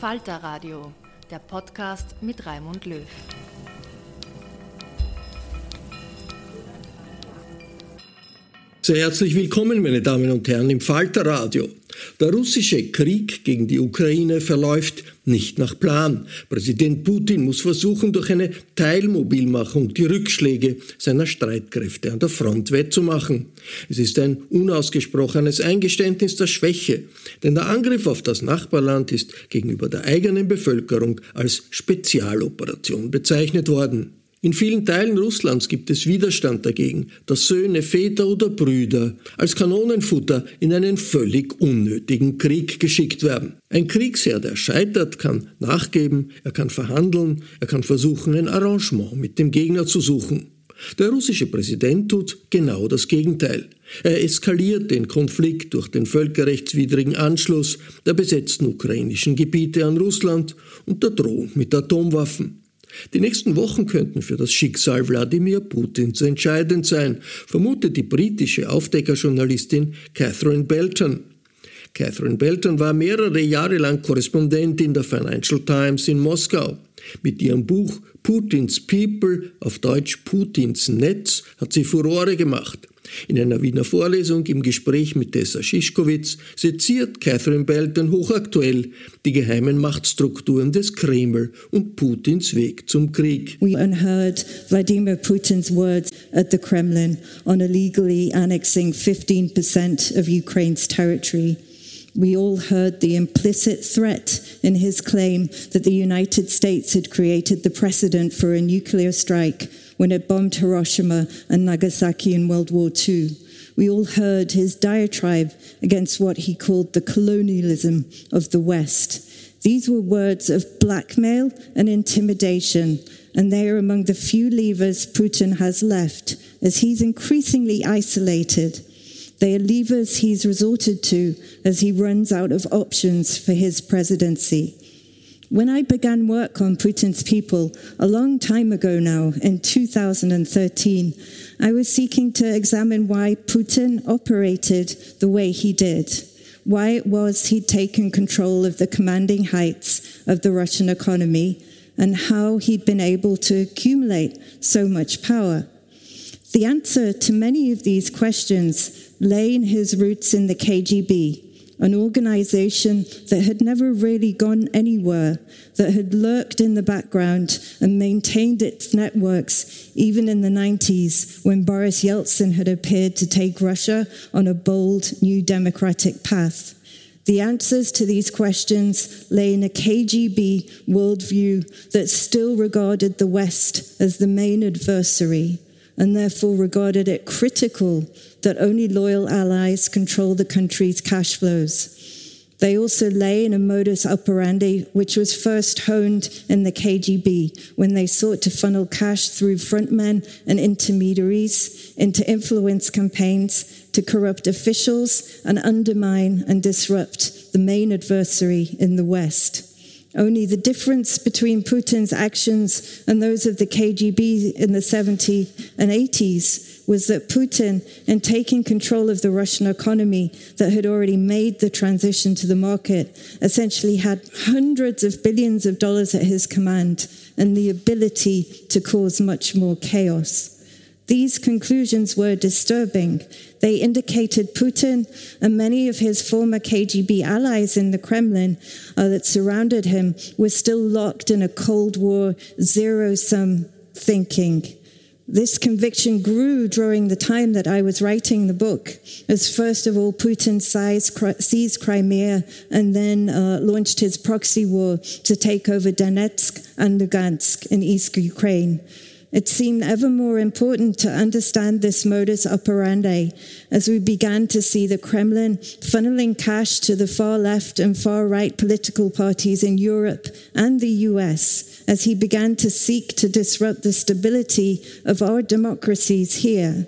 Falter Radio, der Podcast mit Raimund Löw. Sehr herzlich willkommen, meine Damen und Herren, im Falter Radio. Der russische Krieg gegen die Ukraine verläuft nicht nach Plan. Präsident Putin muss versuchen, durch eine Teilmobilmachung die Rückschläge seiner Streitkräfte an der Front wettzumachen. Es ist ein unausgesprochenes Eingeständnis der Schwäche, denn der Angriff auf das Nachbarland ist gegenüber der eigenen Bevölkerung als Spezialoperation bezeichnet worden. In vielen Teilen Russlands gibt es Widerstand dagegen, dass Söhne, Väter oder Brüder als Kanonenfutter in einen völlig unnötigen Krieg geschickt werden. Ein Kriegsherr, der scheitert, kann nachgeben, er kann verhandeln, er kann versuchen, ein Arrangement mit dem Gegner zu suchen. Der russische Präsident tut genau das Gegenteil. Er eskaliert den Konflikt durch den völkerrechtswidrigen Anschluss der besetzten ukrainischen Gebiete an Russland und der Drohung mit Atomwaffen. Die nächsten Wochen könnten für das Schicksal Wladimir Putins entscheidend sein, vermutet die britische Aufdeckerjournalistin Catherine Belton. Catherine Belton war mehrere Jahre lang Korrespondentin der Financial Times in Moskau. Mit ihrem Buch Putins People, auf Deutsch Putins Netz, hat sie Furore gemacht. In einer Wiener Vorlesung im Gespräch mit Tessa Schischkowitz seziert Catherine Belton hochaktuell die geheimen Machtstrukturen des Kreml und Putins Weg zum Krieg. We unheard Vladimir Putin's words at the Kremlin on illegally annexing 15% of Ukraine's territory. We all heard the implicit threat in his claim that the United States had created the precedent for a nuclear strike when it bombed Hiroshima and Nagasaki in World War II. We all heard his diatribe against what he called the colonialism of the West. These were words of blackmail and intimidation, and they are among the few levers Putin has left as he's increasingly isolated. They are levers he's resorted to as he runs out of options for his presidency. When I began work on Putin's people a long time ago now, in 2013, I was seeking to examine why Putin operated the way he did, why it was he'd taken control of the commanding heights of the Russian economy, and how he'd been able to accumulate so much power. The answer to many of these questions lay in his roots in the KGB, an organization that had never really gone anywhere, that had lurked in the background and maintained its networks even in the 90s when Boris Yeltsin had appeared to take Russia on a bold new democratic path. The answers to these questions lay in a KGB worldview that still regarded the West as the main adversary and therefore regarded it critical that only loyal allies control the country's cash flows. They also lay in a modus operandi which was first honed in the KGB when they sought to funnel cash through frontmen and intermediaries into influence campaigns to corrupt officials and undermine and disrupt the main adversary in the West. Only the difference between Putin's actions and those of the KGB in the 70s and 80s was that Putin, in taking control of the Russian economy that had already made the transition to the market, essentially had hundreds of billions of dollars at his command and the ability to cause much more chaos. These conclusions were disturbing. They indicated Putin and many of his former KGB allies in the Kremlin uh, that surrounded him were still locked in a Cold War zero sum thinking. This conviction grew during the time that I was writing the book, as first of all, Putin seized Crimea and then uh, launched his proxy war to take over Donetsk and Lugansk in East Ukraine. It seemed ever more important to understand this modus operandi as we began to see the Kremlin funneling cash to the far left and far right political parties in Europe and the US as he began to seek to disrupt the stability of our democracies here.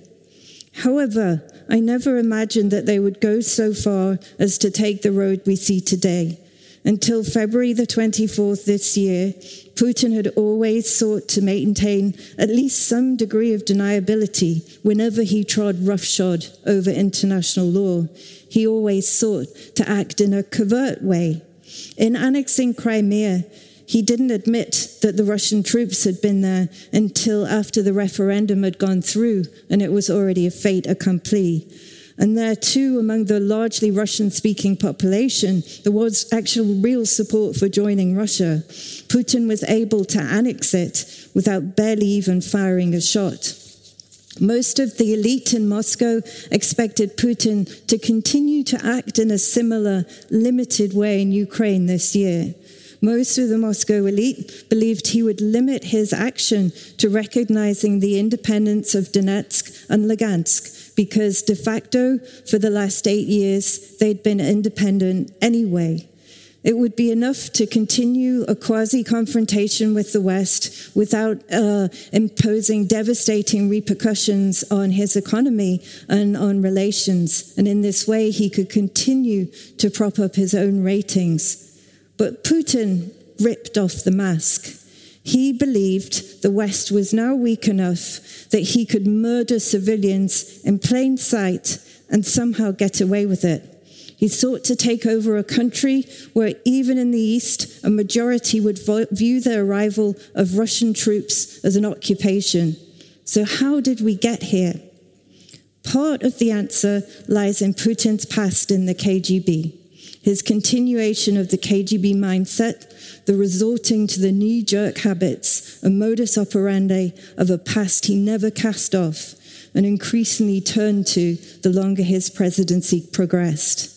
However, I never imagined that they would go so far as to take the road we see today. Until February the 24th this year, Putin had always sought to maintain at least some degree of deniability whenever he trod roughshod over international law. He always sought to act in a covert way. In annexing Crimea, he didn't admit that the Russian troops had been there until after the referendum had gone through and it was already a fait accompli. And there, too, among the largely Russian speaking population, there was actual real support for joining Russia. Putin was able to annex it without barely even firing a shot. Most of the elite in Moscow expected Putin to continue to act in a similar, limited way in Ukraine this year. Most of the Moscow elite believed he would limit his action to recognizing the independence of Donetsk and Lugansk because de facto, for the last eight years, they'd been independent anyway. It would be enough to continue a quasi confrontation with the West without uh, imposing devastating repercussions on his economy and on relations. And in this way, he could continue to prop up his own ratings. But Putin ripped off the mask. He believed the West was now weak enough that he could murder civilians in plain sight and somehow get away with it. He sought to take over a country where, even in the East, a majority would view the arrival of Russian troops as an occupation. So, how did we get here? Part of the answer lies in Putin's past in the KGB, his continuation of the KGB mindset the resorting to the knee jerk habits and modus operandi of a past he never cast off and increasingly turned to the longer his presidency progressed.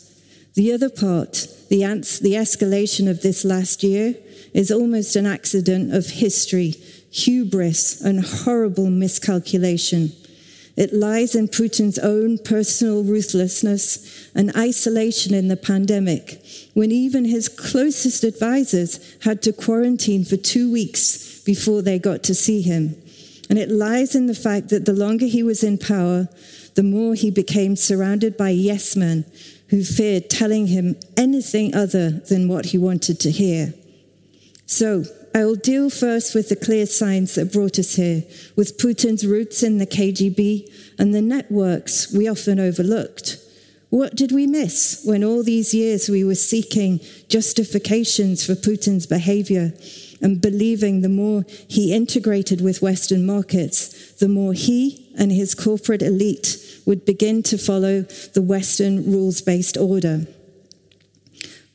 The other part, the, the escalation of this last year, is almost an accident of history, hubris, and horrible miscalculation. It lies in Putin's own personal ruthlessness and isolation in the pandemic, when even his closest advisors had to quarantine for two weeks before they got to see him. And it lies in the fact that the longer he was in power, the more he became surrounded by yes men who feared telling him anything other than what he wanted to hear. So, I will deal first with the clear signs that brought us here, with Putin's roots in the KGB and the networks we often overlooked. What did we miss when all these years we were seeking justifications for Putin's behavior and believing the more he integrated with Western markets, the more he and his corporate elite would begin to follow the Western rules based order?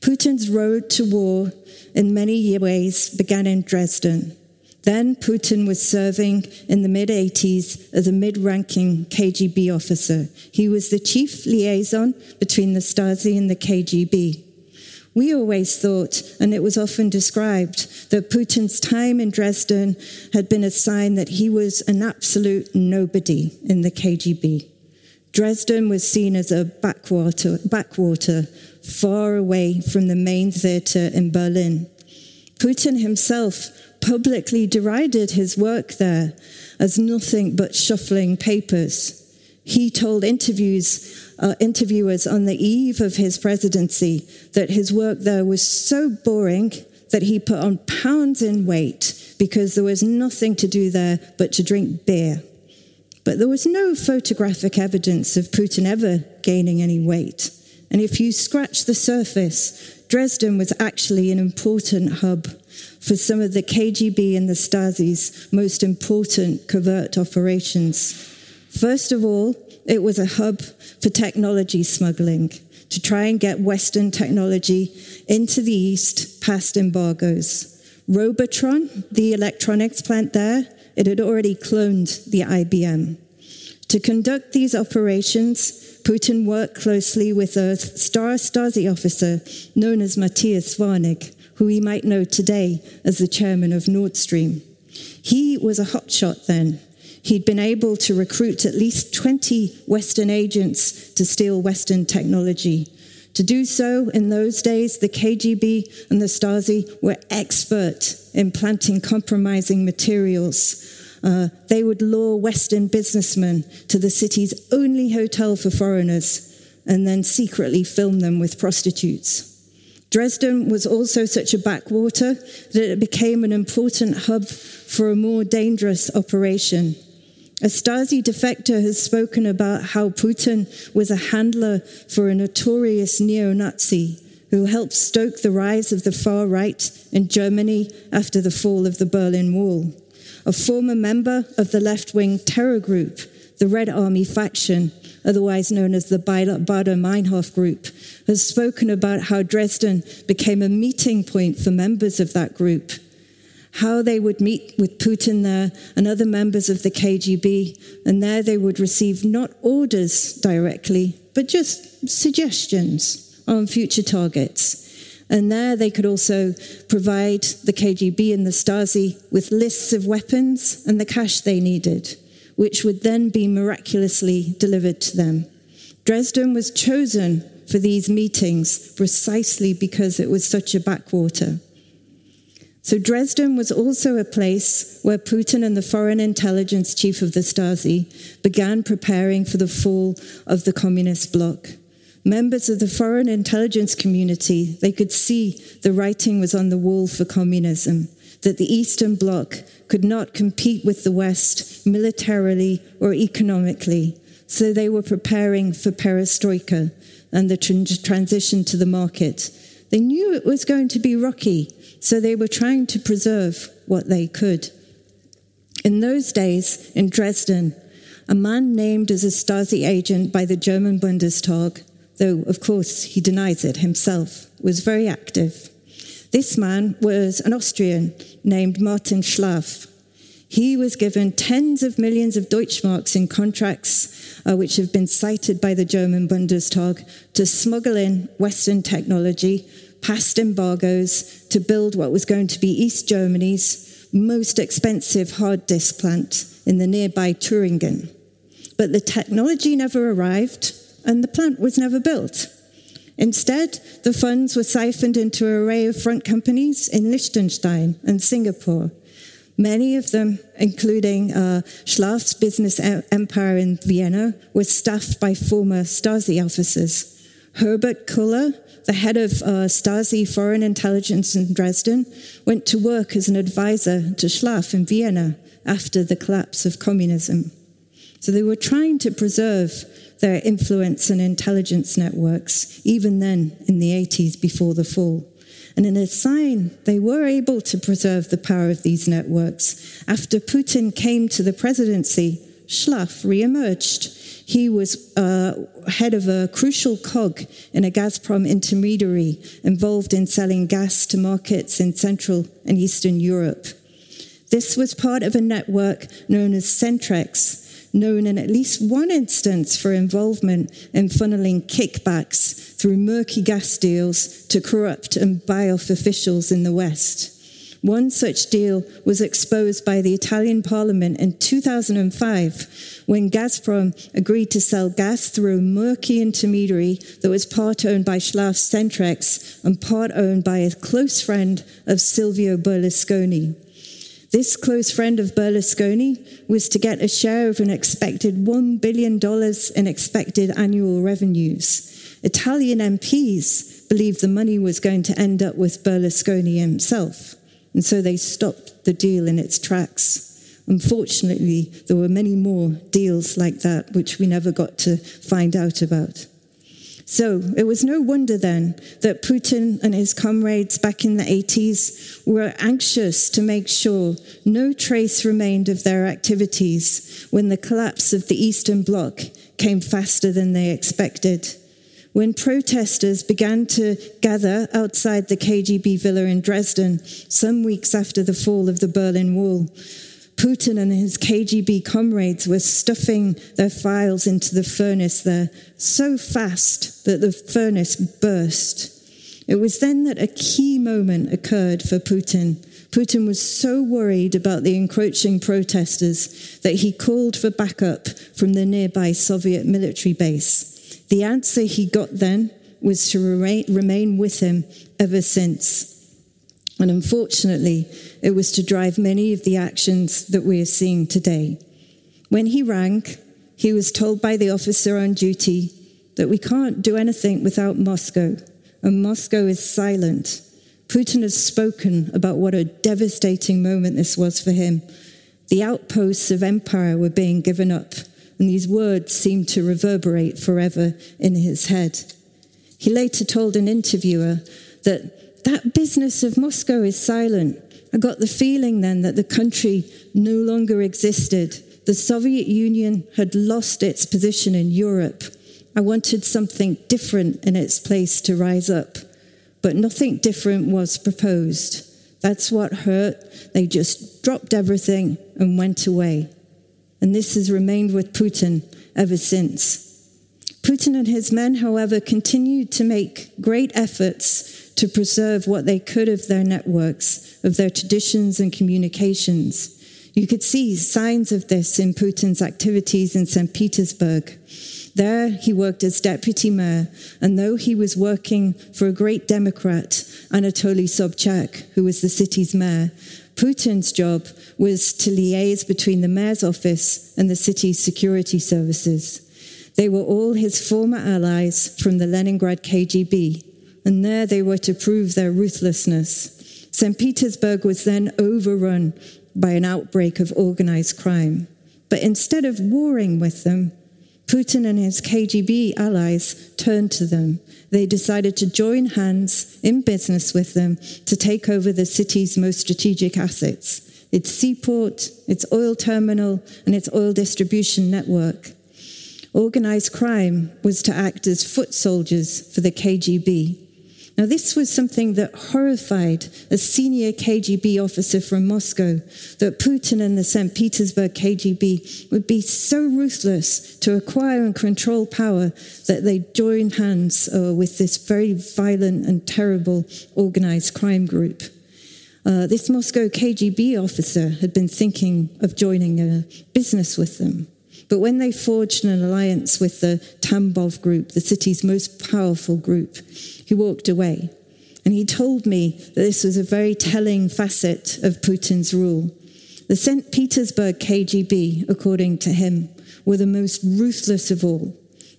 Putin's road to war in many ways began in Dresden. Then Putin was serving in the mid 80s as a mid ranking KGB officer. He was the chief liaison between the Stasi and the KGB. We always thought, and it was often described, that Putin's time in Dresden had been a sign that he was an absolute nobody in the KGB. Dresden was seen as a backwater, backwater far away from the main theatre in Berlin. Putin himself publicly derided his work there as nothing but shuffling papers. He told interviews uh, interviewers on the eve of his presidency that his work there was so boring that he put on pounds in weight because there was nothing to do there but to drink beer. But there was no photographic evidence of Putin ever gaining any weight. And if you scratch the surface, Dresden was actually an important hub for some of the KGB and the Stasi's most important covert operations. First of all, it was a hub for technology smuggling to try and get Western technology into the East past embargoes. Robotron, the electronics plant there, it had already cloned the IBM. To conduct these operations, Putin worked closely with a star Stasi officer known as Matthias Warnig, who we might know today as the chairman of Nord Stream. He was a hotshot then, He'd been able to recruit at least 20 Western agents to steal Western technology. To do so in those days, the KGB and the Stasi were expert in planting compromising materials. Uh, they would lure Western businessmen to the city's only hotel for foreigners and then secretly film them with prostitutes. Dresden was also such a backwater that it became an important hub for a more dangerous operation. A Stasi defector has spoken about how Putin was a handler for a notorious neo Nazi who helped stoke the rise of the far right in Germany after the fall of the Berlin Wall. A former member of the left wing terror group, the Red Army faction, otherwise known as the Baader Meinhof group, has spoken about how Dresden became a meeting point for members of that group how they would meet with Putin there and other members of the KGB, and there they would receive not orders directly, but just suggestions on future targets. And there they could also provide the KGB and the Stasi with lists of weapons and the cash they needed, which would then be miraculously delivered to them. Dresden was chosen for these meetings precisely because it was such a backwater. So Dresden was also a place where Putin and the foreign intelligence chief of the Stasi began preparing for the fall of the communist bloc. Members of the foreign intelligence community, they could see the writing was on the wall for communism, that the Eastern Bloc could not compete with the West militarily or economically. So they were preparing for perestroika and the transition to the market. They knew it was going to be rocky, so they were trying to preserve what they could. In those days, in Dresden, a man named as a Stasi agent by the German Bundestag, though of course he denies it himself, was very active. This man was an Austrian named Martin Schlaff. He was given tens of millions of Deutschmarks in contracts, uh, which have been cited by the German Bundestag, to smuggle in Western technology past embargoes to build what was going to be East Germany's most expensive hard disk plant in the nearby Thuringen. But the technology never arrived and the plant was never built. Instead, the funds were siphoned into an array of front companies in Liechtenstein and Singapore. Many of them, including uh, Schlaff's business empire in Vienna, were staffed by former Stasi officers. Herbert Köhler, the head of uh, Stasi foreign intelligence in Dresden, went to work as an advisor to Schlaff in Vienna after the collapse of communism. So they were trying to preserve their influence and intelligence networks, even then in the 80s before the fall. And in a sign, they were able to preserve the power of these networks. After Putin came to the presidency, Schlaff re emerged He was uh, head of a crucial cog in a Gazprom intermediary involved in selling gas to markets in Central and Eastern Europe. This was part of a network known as Centrex, known in at least one instance for involvement in funneling kickbacks through murky gas deals to corrupt and buy off officials in the West. One such deal was exposed by the Italian parliament in 2005 when Gazprom agreed to sell gas through a murky intermediary that was part owned by Schlaff Centrex and part owned by a close friend of Silvio Berlusconi. This close friend of Berlusconi was to get a share of an expected $1 billion in expected annual revenues. Italian MPs believed the money was going to end up with Berlusconi himself, and so they stopped the deal in its tracks. Unfortunately, there were many more deals like that which we never got to find out about. So it was no wonder then that Putin and his comrades back in the 80s were anxious to make sure no trace remained of their activities when the collapse of the Eastern Bloc came faster than they expected. When protesters began to gather outside the KGB villa in Dresden some weeks after the fall of the Berlin Wall, Putin and his KGB comrades were stuffing their files into the furnace there so fast that the furnace burst. It was then that a key moment occurred for Putin. Putin was so worried about the encroaching protesters that he called for backup from the nearby Soviet military base. The answer he got then was to remain with him ever since. And unfortunately, it was to drive many of the actions that we are seeing today. When he rang, he was told by the officer on duty that we can't do anything without Moscow, and Moscow is silent. Putin has spoken about what a devastating moment this was for him. The outposts of empire were being given up, and these words seemed to reverberate forever in his head. He later told an interviewer that that business of Moscow is silent. I got the feeling then that the country no longer existed. The Soviet Union had lost its position in Europe. I wanted something different in its place to rise up, but nothing different was proposed. That's what hurt. They just dropped everything and went away. And this has remained with Putin ever since. Putin and his men, however, continued to make great efforts to preserve what they could of their networks, of their traditions and communications. You could see signs of this in Putin's activities in St. Petersburg. There, he worked as deputy mayor, and though he was working for a great Democrat, Anatoly Sobchak, who was the city's mayor, Putin's job was to liaise between the mayor's office and the city's security services. They were all his former allies from the Leningrad KGB, and there they were to prove their ruthlessness. St. Petersburg was then overrun by an outbreak of organized crime. But instead of warring with them, Putin and his KGB allies turned to them. They decided to join hands in business with them to take over the city's most strategic assets its seaport, its oil terminal, and its oil distribution network. Organized crime was to act as foot soldiers for the KGB. Now, this was something that horrified a senior KGB officer from Moscow that Putin and the St. Petersburg KGB would be so ruthless to acquire and control power that they joined hands uh, with this very violent and terrible organized crime group. Uh, this Moscow KGB officer had been thinking of joining a business with them. But when they forged an alliance with the Tambov group, the city's most powerful group, he walked away. And he told me that this was a very telling facet of Putin's rule. The St. Petersburg KGB, according to him, were the most ruthless of all.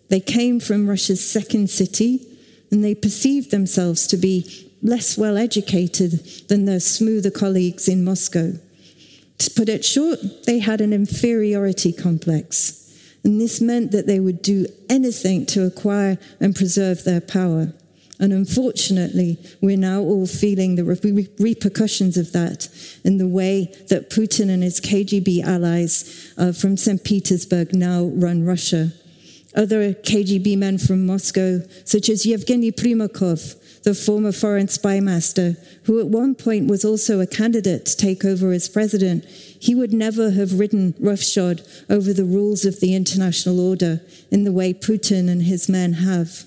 They came from Russia's second city, and they perceived themselves to be less well educated than their smoother colleagues in Moscow. To put it short, they had an inferiority complex. And this meant that they would do anything to acquire and preserve their power. And unfortunately, we're now all feeling the re- repercussions of that in the way that Putin and his KGB allies uh, from St. Petersburg now run Russia. Other KGB men from Moscow, such as Yevgeny Primakov, the former foreign spy master, who at one point was also a candidate to take over as president, he would never have ridden roughshod over the rules of the international order in the way Putin and his men have.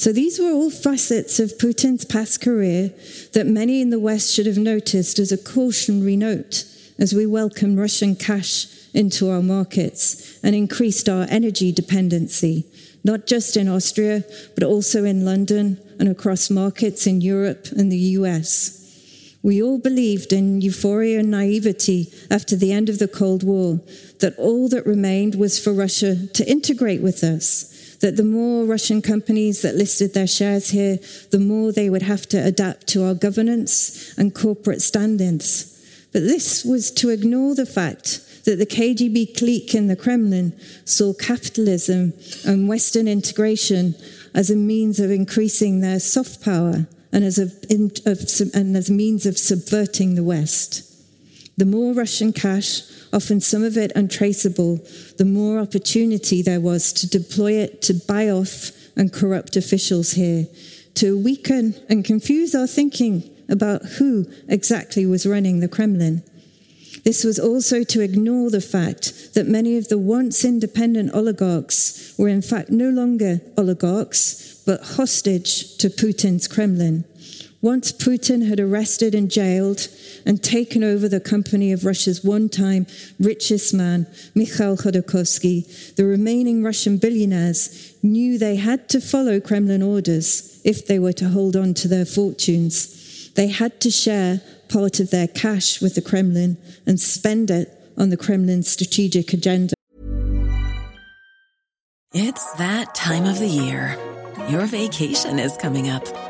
So these were all facets of Putin's past career that many in the West should have noticed as a cautionary note as we welcome Russian cash into our markets and increased our energy dependency, not just in Austria, but also in London and across markets in Europe and the US. We all believed in euphoria and naivety after the end of the Cold War that all that remained was for Russia to integrate with us that the more Russian companies that listed their shares here, the more they would have to adapt to our governance and corporate standards. But this was to ignore the fact that the KGB clique in the Kremlin saw capitalism and Western integration as a means of increasing their soft power and as a, and as a means of subverting the West. The more Russian cash, often some of it untraceable, the more opportunity there was to deploy it to buy off and corrupt officials here, to weaken and confuse our thinking about who exactly was running the Kremlin. This was also to ignore the fact that many of the once independent oligarchs were in fact no longer oligarchs, but hostage to Putin's Kremlin. Once Putin had arrested and jailed and taken over the company of Russia's one time richest man, Mikhail Khodorkovsky, the remaining Russian billionaires knew they had to follow Kremlin orders if they were to hold on to their fortunes. They had to share part of their cash with the Kremlin and spend it on the Kremlin's strategic agenda. It's that time of the year. Your vacation is coming up.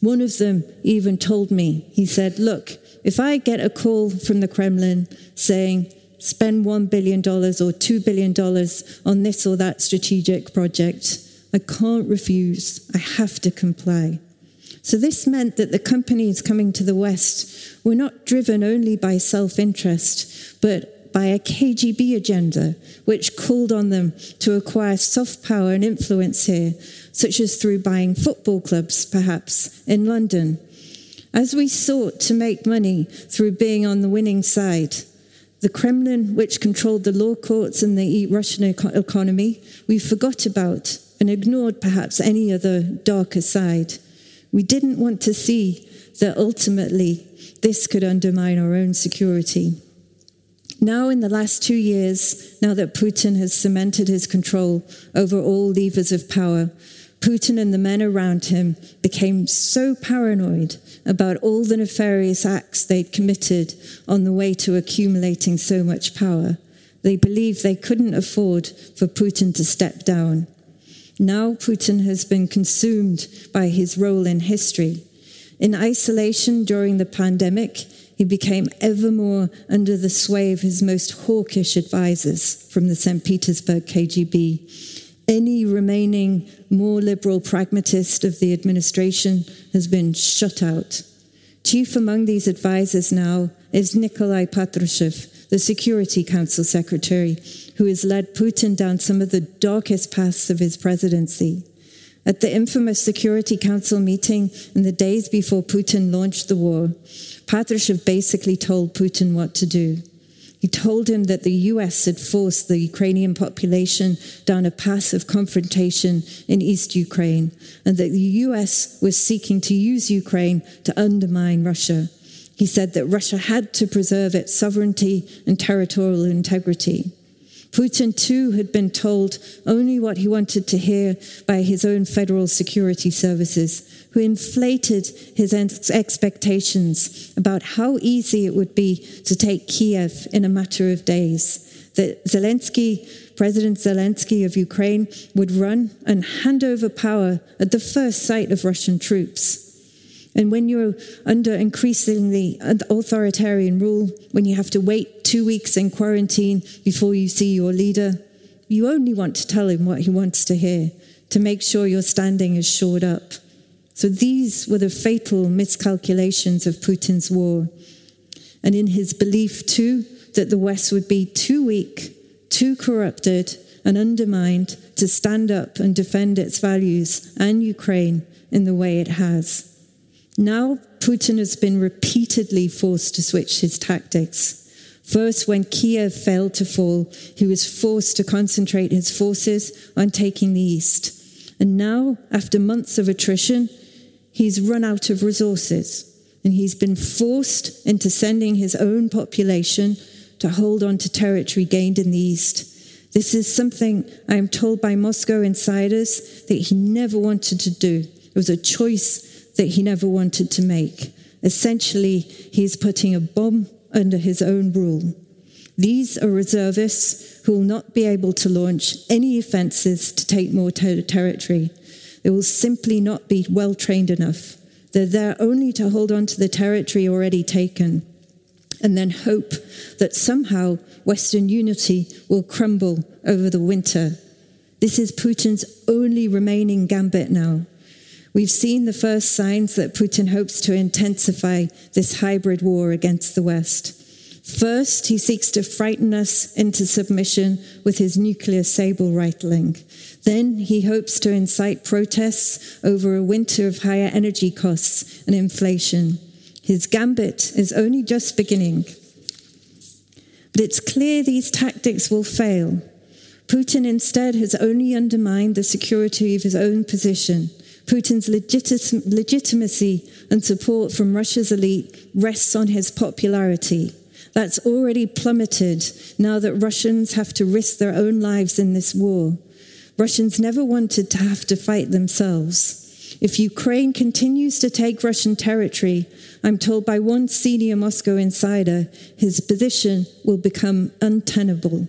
One of them even told me, he said, Look, if I get a call from the Kremlin saying, spend $1 billion or $2 billion on this or that strategic project, I can't refuse. I have to comply. So, this meant that the companies coming to the West were not driven only by self interest, but by a KGB agenda, which called on them to acquire soft power and influence here, such as through buying football clubs, perhaps, in London as we sought to make money through being on the winning side, the Kremlin, which controlled the law courts and the Russian economy, we forgot about and ignored perhaps any other darker side. We didn't want to see that ultimately this could undermine our own security. Now, in the last two years, now that Putin has cemented his control over all levers of power, Putin and the men around him became so paranoid about all the nefarious acts they'd committed on the way to accumulating so much power. They believed they couldn't afford for Putin to step down. Now Putin has been consumed by his role in history. In isolation during the pandemic, he became ever more under the sway of his most hawkish advisors from the St. Petersburg KGB any remaining more liberal pragmatist of the administration has been shut out. Chief among these advisers now is Nikolai Patrushev, the Security Council Secretary, who has led Putin down some of the darkest paths of his presidency. At the infamous Security Council meeting in the days before Putin launched the war, Patrushev basically told Putin what to do. He told him that the US had forced the Ukrainian population down a path of confrontation in East Ukraine, and that the US was seeking to use Ukraine to undermine Russia. He said that Russia had to preserve its sovereignty and territorial integrity. Putin, too, had been told only what he wanted to hear by his own federal security services, who inflated his expectations about how easy it would be to take Kiev in a matter of days. That Zelensky President Zelensky of Ukraine would run and hand over power at the first sight of Russian troops. And when you're under increasingly authoritarian rule, when you have to wait two weeks in quarantine before you see your leader, you only want to tell him what he wants to hear to make sure your standing is shored up. So these were the fatal miscalculations of Putin's war. And in his belief, too, that the West would be too weak, too corrupted, and undermined to stand up and defend its values and Ukraine in the way it has. Now, Putin has been repeatedly forced to switch his tactics. First, when Kiev failed to fall, he was forced to concentrate his forces on taking the east. And now, after months of attrition, he's run out of resources and he's been forced into sending his own population to hold on to territory gained in the east. This is something I am told by Moscow insiders that he never wanted to do. It was a choice that he never wanted to make. Essentially, he is putting a bomb under his own rule. These are reservists who will not be able to launch any offences to take more ter- territory. They will simply not be well trained enough. They're there only to hold on to the territory already taken and then hope that somehow Western unity will crumble over the winter. This is Putin's only remaining gambit now. We've seen the first signs that Putin hopes to intensify this hybrid war against the West. First, he seeks to frighten us into submission with his nuclear saber rattling. Then he hopes to incite protests over a winter of higher energy costs and inflation. His gambit is only just beginning. But it's clear these tactics will fail. Putin instead has only undermined the security of his own position. Putin's legitimacy and support from Russia's elite rests on his popularity. That's already plummeted now that Russians have to risk their own lives in this war. Russians never wanted to have to fight themselves. If Ukraine continues to take Russian territory, I'm told by one senior Moscow insider, his position will become untenable.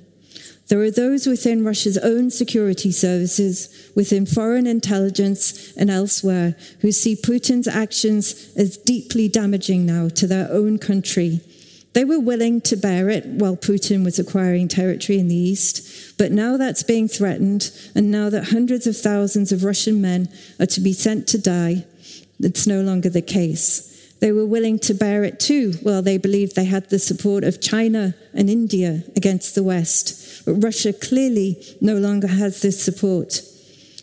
There are those within Russia's own security services, within foreign intelligence and elsewhere, who see Putin's actions as deeply damaging now to their own country they were willing to bear it while Putin was acquiring territory in the east, but now that's being threatened, and now that hundreds of thousands of Russian men are to be sent to die, it's no longer the case. They were willing to bear it too while they believed they had the support of China and India against the West. But Russia clearly no longer has this support.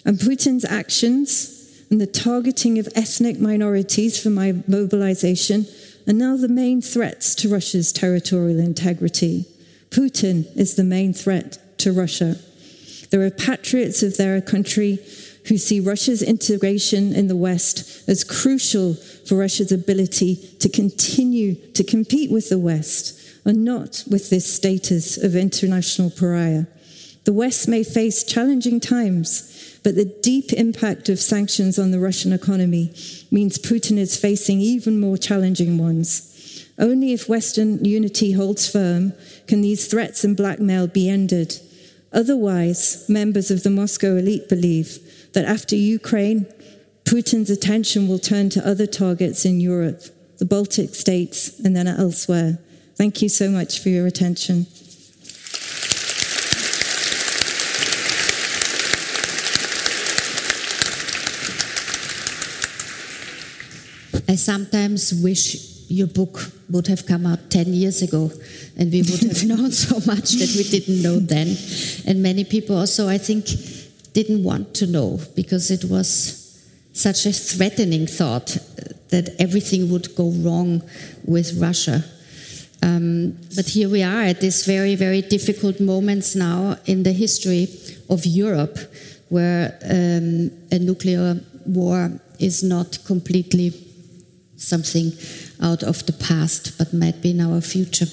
And Putin's actions and the targeting of ethnic minorities for my mobilization are now the main threats to Russia's territorial integrity. Putin is the main threat to Russia. There are patriots of their country who see Russia's integration in the West as crucial for Russia's ability to continue to compete with the West and not with this status of international pariah. The West may face challenging times, but the deep impact of sanctions on the Russian economy means Putin is facing even more challenging ones. Only if Western unity holds firm can these threats and blackmail be ended. Otherwise, members of the Moscow elite believe that after Ukraine, Putin's attention will turn to other targets in Europe, the Baltic states, and then elsewhere. Thank you so much for your attention. I sometimes wish your book would have come out 10 years ago and we would have known so much that we didn't know then. And many people also, I think, didn't want to know because it was such a threatening thought that everything would go wrong with Russia. Um, but here we are at these very, very difficult moments now in the history of Europe, where um, a nuclear war is not completely something out of the past, but might be in our future.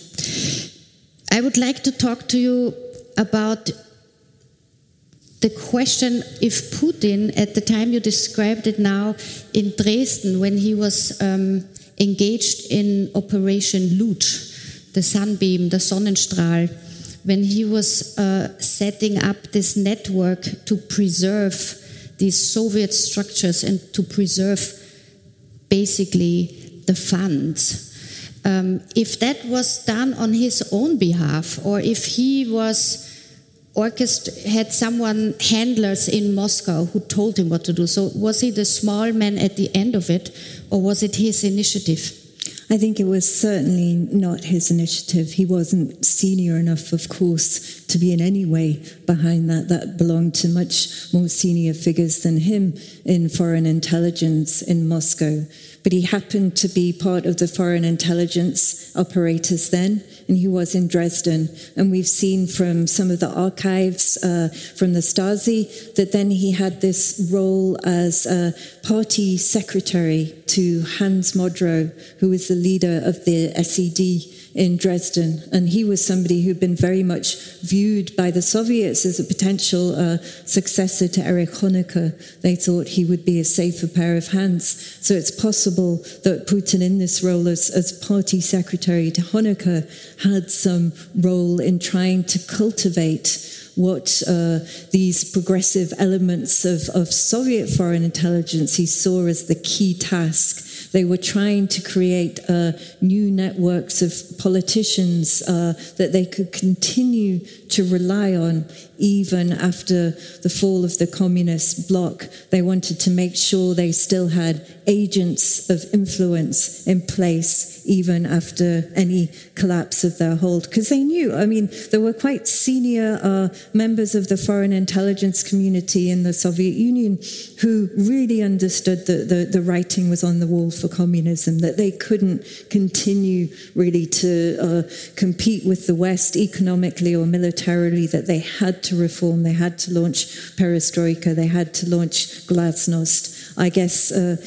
I would like to talk to you about the question if Putin, at the time you described it now in Dresden, when he was um, engaged in Operation Luch, the sunbeam, the Sonnenstrahl, when he was uh, setting up this network to preserve these Soviet structures and to preserve basically the funds. Um, if that was done on his own behalf, or if he was orchestra had someone handlers in Moscow who told him what to do. So was he the small man at the end of it, or was it his initiative? I think it was certainly not his initiative. He wasn't senior enough, of course, to be in any way behind that. That belonged to much more senior figures than him in foreign intelligence in Moscow. But he happened to be part of the foreign intelligence operators then and he was in Dresden. And we've seen from some of the archives uh, from the Stasi that then he had this role as a party secretary to Hans Modrow, who was the leader of the SED in Dresden. And he was somebody who'd been very much viewed by the Soviets as a potential uh, successor to Erich Honecker. They thought he would be a safer pair of hands. So it's possible that Putin, in this role as, as party secretary to Honecker, had some role in trying to cultivate what uh, these progressive elements of, of Soviet foreign intelligence he saw as the key task they were trying to create uh, new networks of politicians uh, that they could continue to rely on even after the fall of the communist bloc. They wanted to make sure they still had agents of influence in place even after any collapse of their hold. Because they knew, I mean, there were quite senior uh, members of the foreign intelligence community in the Soviet Union who really understood that the, the writing was on the wall for communism, that they couldn't continue really to uh, compete with the West economically or militarily, that they had to reform, they had to launch perestroika, they had to launch glasnost. I guess. Uh,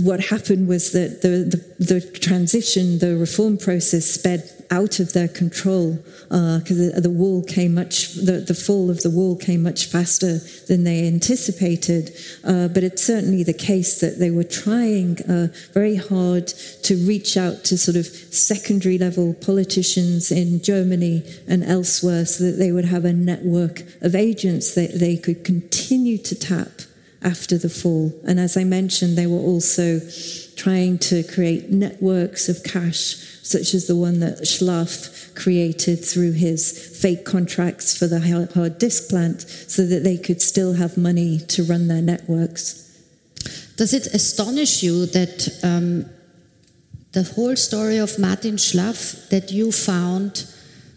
what happened was that the, the, the, transition, the reform process sped out of their control because uh, the, the, wall came much, the, the fall of the wall came much faster than they anticipated. Uh, but it's certainly the case that they were trying uh, very hard to reach out to sort of secondary level politicians in Germany and elsewhere so that they would have a network of agents that they could continue to tap after the fall. And as I mentioned, they were also trying to create networks of cash, such as the one that Schlaff created through his fake contracts for the hard disk plant, so that they could still have money to run their networks. Does it astonish you that um, the whole story of Martin Schlaff that you found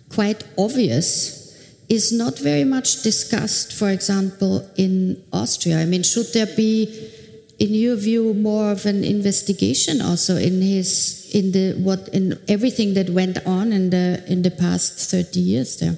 quite obvious is not very much discussed, for example, in Austria. I mean, should there be, in your view, more of an investigation also in his in the what in everything that went on in the in the past thirty years there?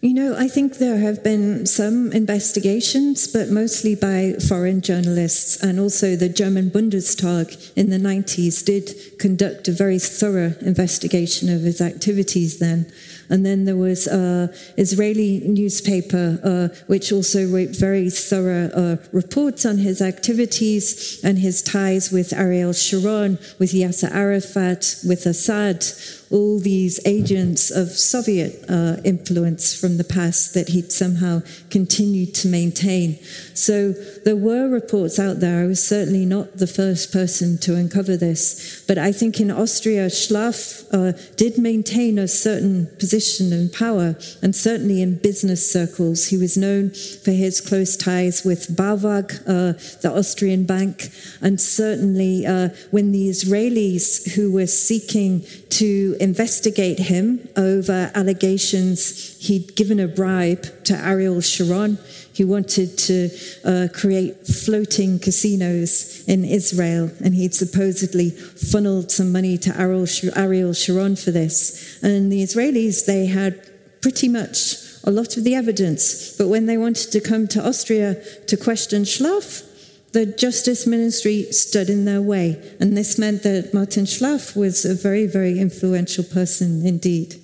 You know, I think there have been some investigations, but mostly by foreign journalists. And also, the German Bundestag in the 90s did conduct a very thorough investigation of his activities then. And then there was an Israeli newspaper uh, which also wrote very thorough uh, reports on his activities and his ties with Ariel Sharon, with Yasser Arafat, with Assad, all these agents of Soviet uh, influence from the past that he'd somehow continued to maintain. So there were reports out there. I was certainly not the first person to uncover this, but I think in Austria, Schlaff uh, did maintain a certain position and power, and certainly in business circles. He was known for his close ties with BAWAG, uh, the Austrian bank, and certainly uh, when the Israelis who were seeking to investigate him over allegations he'd given a bribe to Ariel Sharon. He wanted to uh, create floating casinos in Israel, and he'd supposedly funneled some money to Ariel, Ariel Sharon for this. And the Israelis, they had pretty much a lot of the evidence. But when they wanted to come to Austria to question Schlaff, the justice ministry stood in their way. And this meant that Martin Schlaff was a very, very influential person indeed.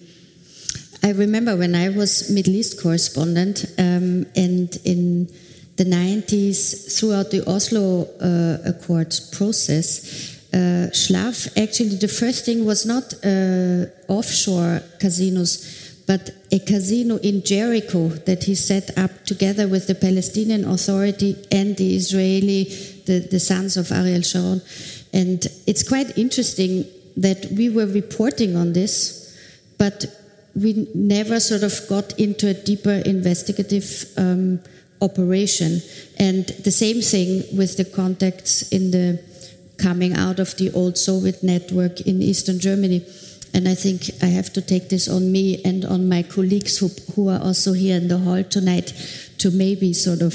I remember when I was Middle East correspondent, um, and in the 90s, throughout the Oslo uh, Accord process, uh, Schlaff actually the first thing was not uh, offshore casinos, but a casino in Jericho that he set up together with the Palestinian Authority and the Israeli, the, the sons of Ariel Sharon. And it's quite interesting that we were reporting on this, but we never sort of got into a deeper investigative um, operation. And the same thing with the contacts in the coming out of the old Soviet network in Eastern Germany. And I think I have to take this on me and on my colleagues who, who are also here in the hall tonight to maybe sort of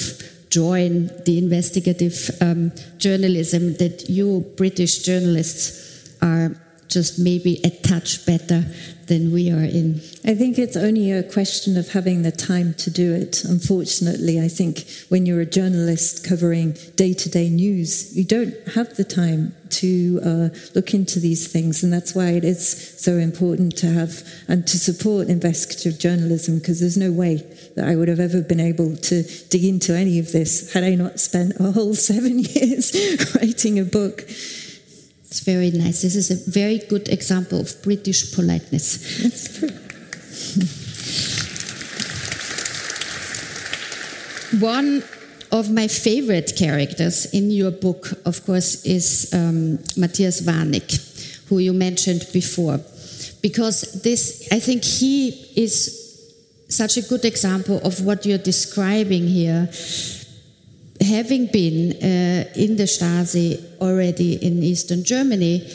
join the investigative um, journalism that you British journalists are just maybe a touch better than we are in. I think it's only a question of having the time to do it. Unfortunately, I think when you're a journalist covering day to day news, you don't have the time to uh, look into these things. And that's why it is so important to have and to support investigative journalism because there's no way that I would have ever been able to dig into any of this had I not spent a whole seven years writing a book. It's very nice. This is a very good example of British politeness. That's true. One of my favorite characters in your book, of course, is um, Matthias Warnig, who you mentioned before. Because this, I think he is such a good example of what you're describing here having been uh, in the Stasi already in Eastern Germany,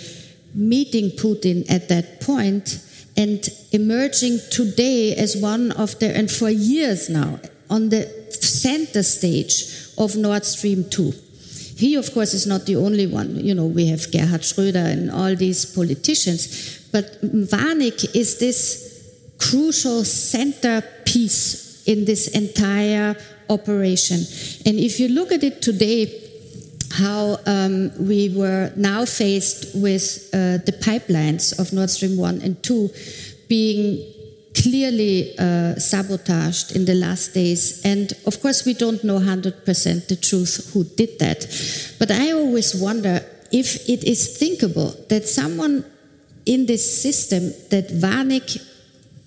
meeting Putin at that point, and emerging today as one of the, and for years now, on the center stage of Nord Stream 2. He, of course, is not the only one. You know, we have Gerhard Schröder and all these politicians. But Warnig is this crucial centerpiece in this entire operation. And if you look at it today, how um, we were now faced with uh, the pipelines of Nord Stream 1 and 2 being clearly uh, sabotaged in the last days. And of course, we don't know 100% the truth who did that. But I always wonder if it is thinkable that someone in this system that Warnig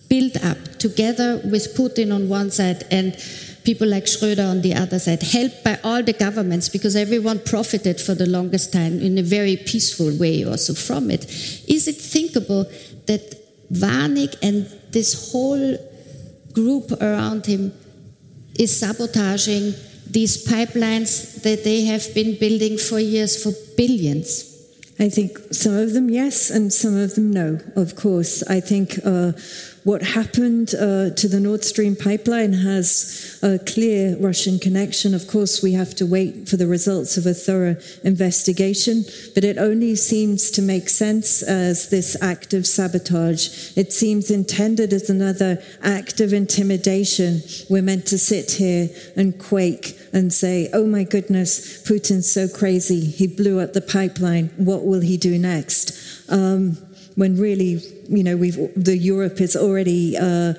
built up together with Putin on one side and people like Schröder on the other side, helped by all the governments because everyone profited for the longest time in a very peaceful way also from it. Is it thinkable that Warnig and this whole group around him is sabotaging these pipelines that they have been building for years for billions? I think some of them yes, and some of them no. Of course, I think uh, what happened uh, to the Nord Stream pipeline has a clear Russian connection. Of course, we have to wait for the results of a thorough investigation, but it only seems to make sense as this act of sabotage. It seems intended as another act of intimidation. We're meant to sit here and quake and say, oh my goodness, Putin's so crazy. He blew up the pipeline. What will he do next? Um, when really, you know, we've the Europe is already uh,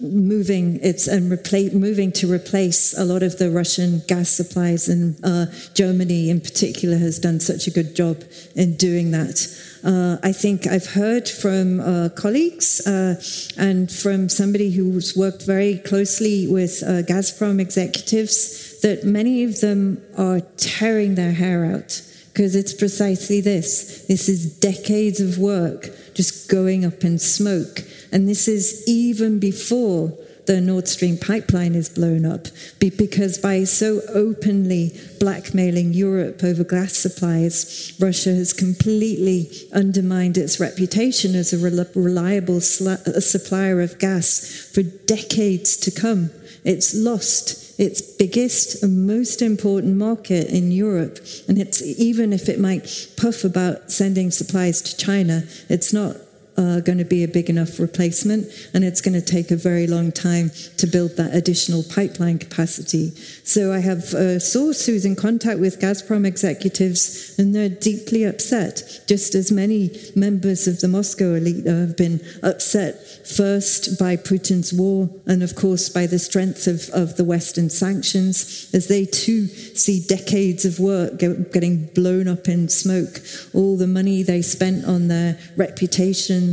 moving it's and repla- moving to replace a lot of the Russian gas supplies, and uh, Germany in particular has done such a good job in doing that. Uh, I think I've heard from uh, colleagues uh, and from somebody who's worked very closely with uh, Gazprom executives that many of them are tearing their hair out because it's precisely this. This is decades of work just going up in smoke. And this is even before the Nord Stream pipeline is blown up, because by so openly blackmailing Europe over gas supplies, Russia has completely undermined its reputation as a reliable supplier of gas for decades to come. It's lost its biggest and most important market in Europe. And it's even if it might puff about sending supplies to China, it's not uh, going to be a big enough replacement, and it's going to take a very long time to build that additional pipeline capacity. So I have a source who's in contact with Gazprom executives, and they're deeply upset, just as many members of the Moscow elite have been upset first by Putin's war, and of course by the strength of, of the Western sanctions, as they too see decades of work getting blown up in smoke, all the money they spent on their reputation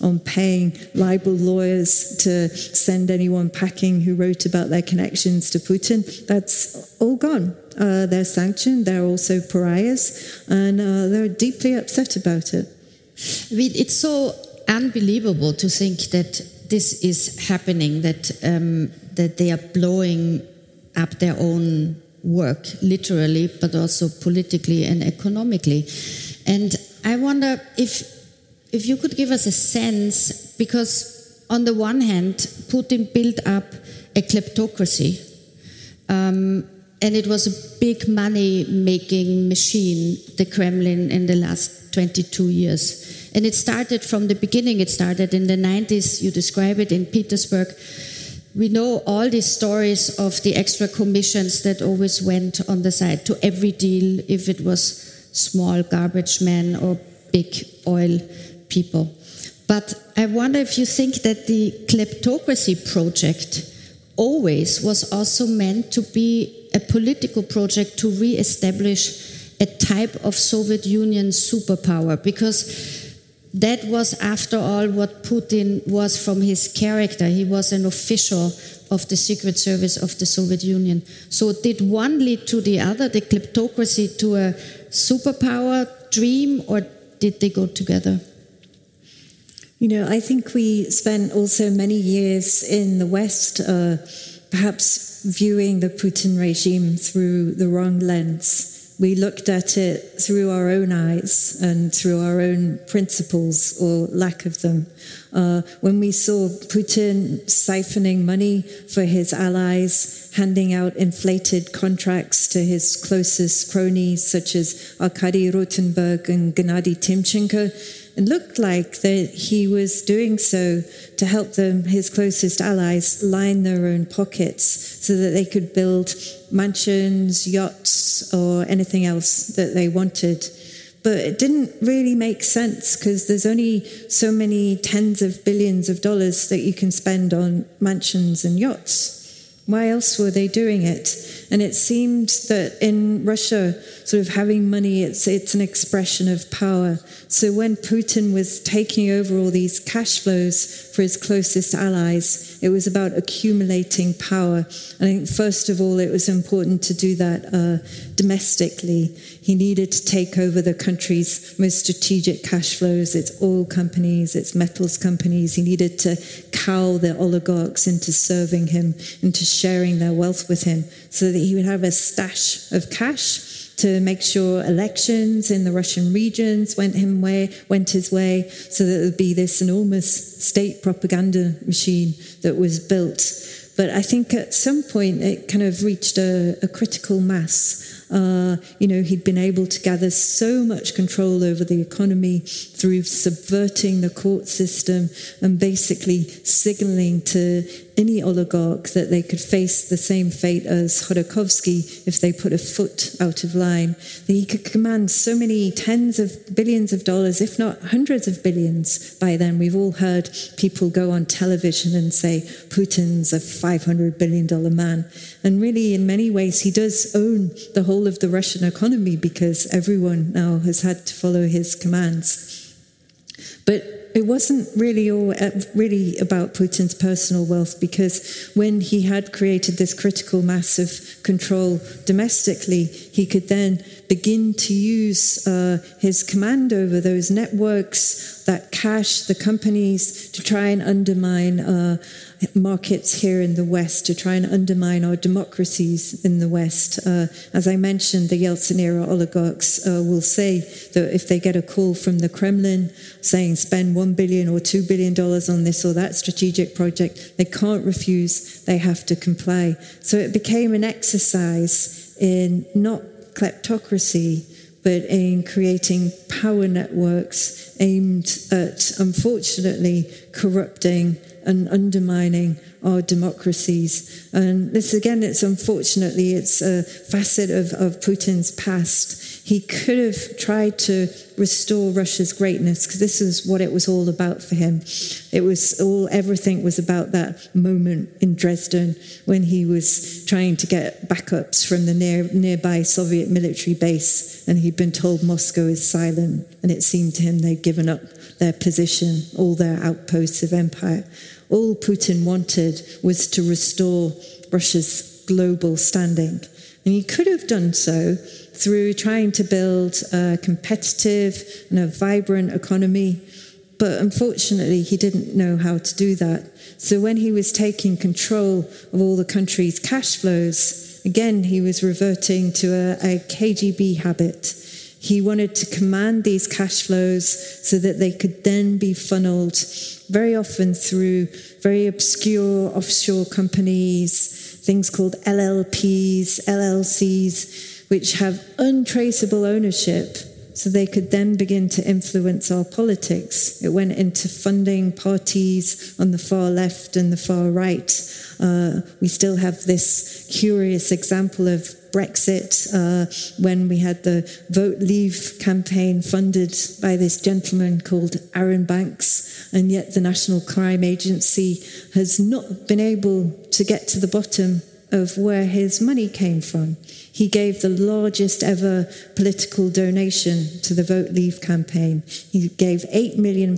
on paying libel lawyers to send anyone packing who wrote about their connections to Putin. That's all gone. Uh, they're sanctioned, they're also pariahs, and uh, they're deeply upset about it. It's so unbelievable to think that this is happening, that, um, that they are blowing up their own work, literally, but also politically and economically. And I wonder if, if you could give us a sense, because on the one hand, Putin built up a kleptocracy. Um, and it was a big money making machine, the Kremlin, in the last 22 years. And it started from the beginning, it started in the 90s. You describe it in Petersburg we know all these stories of the extra commissions that always went on the side to every deal, if it was small garbage men or big oil people. But I wonder if you think that the kleptocracy project always was also meant to be a political project to re establish a type of Soviet Union superpower because that was, after all, what Putin was from his character. He was an official of the Secret Service of the Soviet Union. So, did one lead to the other, the kleptocracy to a superpower dream, or did they go together? You know, I think we spent also many years in the West, uh, perhaps viewing the Putin regime through the wrong lens we looked at it through our own eyes and through our own principles or lack of them. Uh, when we saw Putin siphoning money for his allies, handing out inflated contracts to his closest cronies, such as Arkady Rotenberg and Gennady Timchenko, it looked like that he was doing so to help them, his closest allies, line their own pockets so that they could build mansions, yachts, or anything else that they wanted. But it didn't really make sense because there's only so many tens of billions of dollars that you can spend on mansions and yachts. Why else were they doing it? And it seemed that in Russia, sort of having money, it's, it's an expression of power. So when Putin was taking over all these cash flows for his closest allies, it was about accumulating power. I think, first of all, it was important to do that uh, domestically. He needed to take over the country's most strategic cash flows, its oil companies, its metals companies. He needed to cow the oligarchs into serving him, into sharing their wealth with him, so that he would have a stash of cash to make sure elections in the Russian regions went him way went his way, so that there would be this enormous state propaganda machine that was built. But I think at some point it kind of reached a, a critical mass uh, you know, he'd been able to gather so much control over the economy through subverting the court system and basically signaling to any oligarch that they could face the same fate as Khodorkovsky if they put a foot out of line. That he could command so many tens of billions of dollars, if not hundreds of billions by then. We've all heard people go on television and say Putin's a $500 billion man. And really, in many ways, he does own the whole of the Russian economy because everyone now has had to follow his commands. But it wasn't really all uh, really about Putin's personal wealth because when he had created this critical mass of control domestically, he could then begin to use uh, his command over those networks, that cash, the companies, to try and undermine uh, markets here in the West to try and undermine our democracies in the West. Uh, as I mentioned, the Yeltsin era oligarchs uh, will say that if they get a call from the Kremlin saying spend 1 billion or two billion dollars on this or that strategic project, they can't refuse, they have to comply. So it became an exercise in not kleptocracy, but in creating power networks aimed at, unfortunately, corrupting and undermining our democracies. And this, again, it's unfortunately, it's a facet of, of Putin's past. He could have tried to restore Russia's greatness because this is what it was all about for him. It was all, everything was about that moment in Dresden when he was trying to get backups from the near, nearby Soviet military base and he'd been told Moscow is silent and it seemed to him they'd given up their position, all their outposts of empire. All Putin wanted was to restore Russia's global standing. And he could have done so through trying to build a competitive and a vibrant economy. But unfortunately, he didn't know how to do that. So when he was taking control of all the country's cash flows, again, he was reverting to a, a KGB habit. He wanted to command these cash flows so that they could then be funneled very often through very obscure offshore companies, things called LLPs, LLCs, which have untraceable ownership so they could then begin to influence our politics. It went into funding parties on the far left and the far right. Uh, we still have this curious example of Brexit uh, when we had the Vote Leave campaign funded by this gentleman called Arron Banks, and yet the National Crime Agency has not been able to get to the bottom of where his money came from. He gave the largest ever political donation to the Vote Leave campaign. He gave £8 million.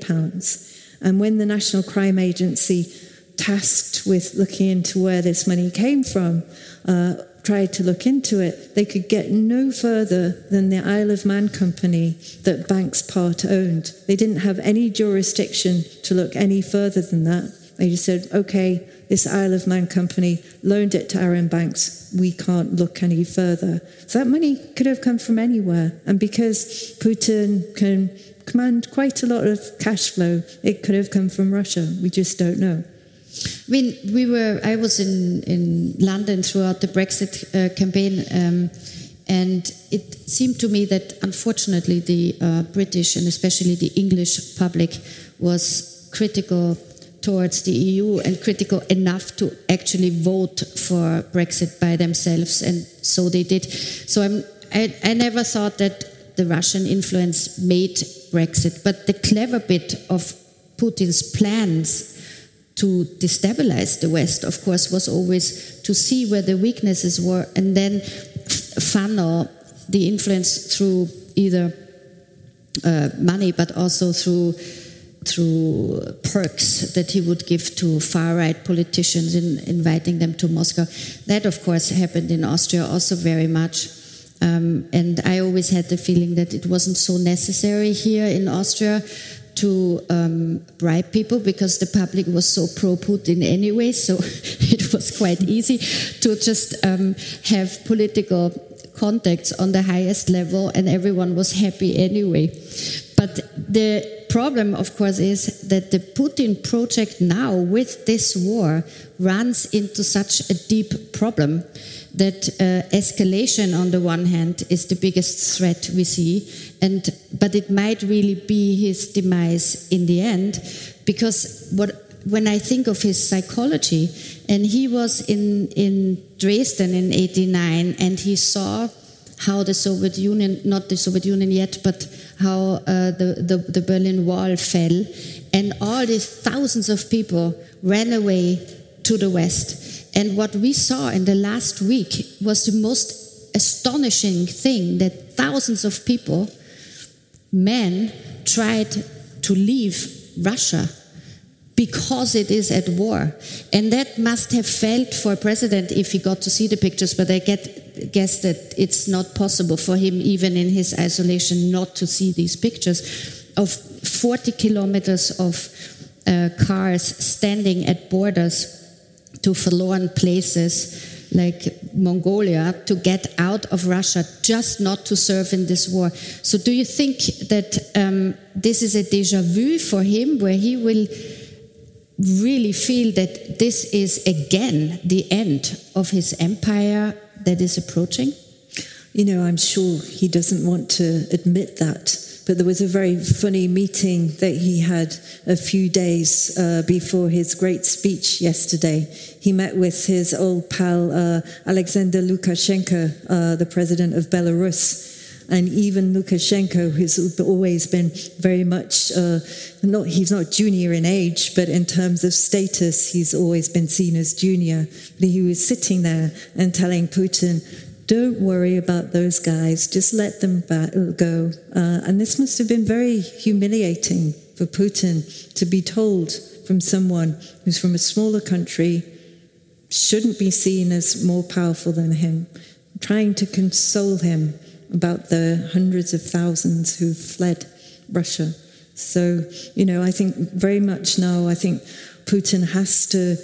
And when the National Crime Agency, tasked with looking into where this money came from, uh, tried to look into it, they could get no further than the Isle of Man company that Banks part owned. They didn't have any jurisdiction to look any further than that. They just said, okay, this Isle of Man company loaned it to Arron Banks. We can't look any further. So that money could have come from anywhere. And because Putin can command quite a lot of cash flow, it could have come from Russia. We just don't know. I mean, we were. I was in in London throughout the Brexit uh, campaign, um, and it seemed to me that unfortunately the uh, British and especially the English public was critical towards the EU and critical enough to actually vote for Brexit by themselves, and so they did. So I'm, I, I never thought that the Russian influence made Brexit, but the clever bit of Putin's plans to destabilize the West, of course, was always to see where the weaknesses were and then funnel the influence through either uh, money but also through through perks that he would give to far right politicians in inviting them to Moscow. That, of course, happened in Austria also very much. Um, and I always had the feeling that it wasn't so necessary here in Austria to um, bribe people because the public was so pro Putin anyway. So it was quite easy to just um, have political contacts on the highest level, and everyone was happy anyway. But the problem, of course, is that the Putin project now, with this war, runs into such a deep problem that uh, escalation, on the one hand, is the biggest threat we see, and but it might really be his demise in the end, because what when I think of his psychology, and he was in in Dresden in '89, and he saw how the Soviet Union, not the Soviet Union yet, but how uh, the, the, the Berlin Wall fell, and all these thousands of people ran away to the West. And what we saw in the last week was the most astonishing thing that thousands of people, men, tried to leave Russia because it is at war. And that must have felt for a president if he got to see the pictures, but I get, guess that it's not possible for him, even in his isolation, not to see these pictures of 40 kilometers of uh, cars standing at borders to forlorn places like Mongolia to get out of Russia just not to serve in this war. So, do you think that um, this is a deja vu for him where he will? really feel that this is again the end of his empire that is approaching? You know, I'm sure he doesn't want to admit that. But there was a very funny meeting that he had a few days uh, before his great speech yesterday. He met with his old pal uh, Alexander Lukashenko, uh, the president of Belarus and even Lukashenko, who's always been very much uh, not he's not junior in age, but in terms of status, he's always been seen as junior. But he was sitting there and telling Putin, "Don't worry about those guys; just let them go." Uh, and this must have been very humiliating for Putin to be told from someone who's from a smaller country, shouldn't be seen as more powerful than him, trying to console him about the hundreds of thousands who fled Russia. So, you know, I think very much now, I think Putin has to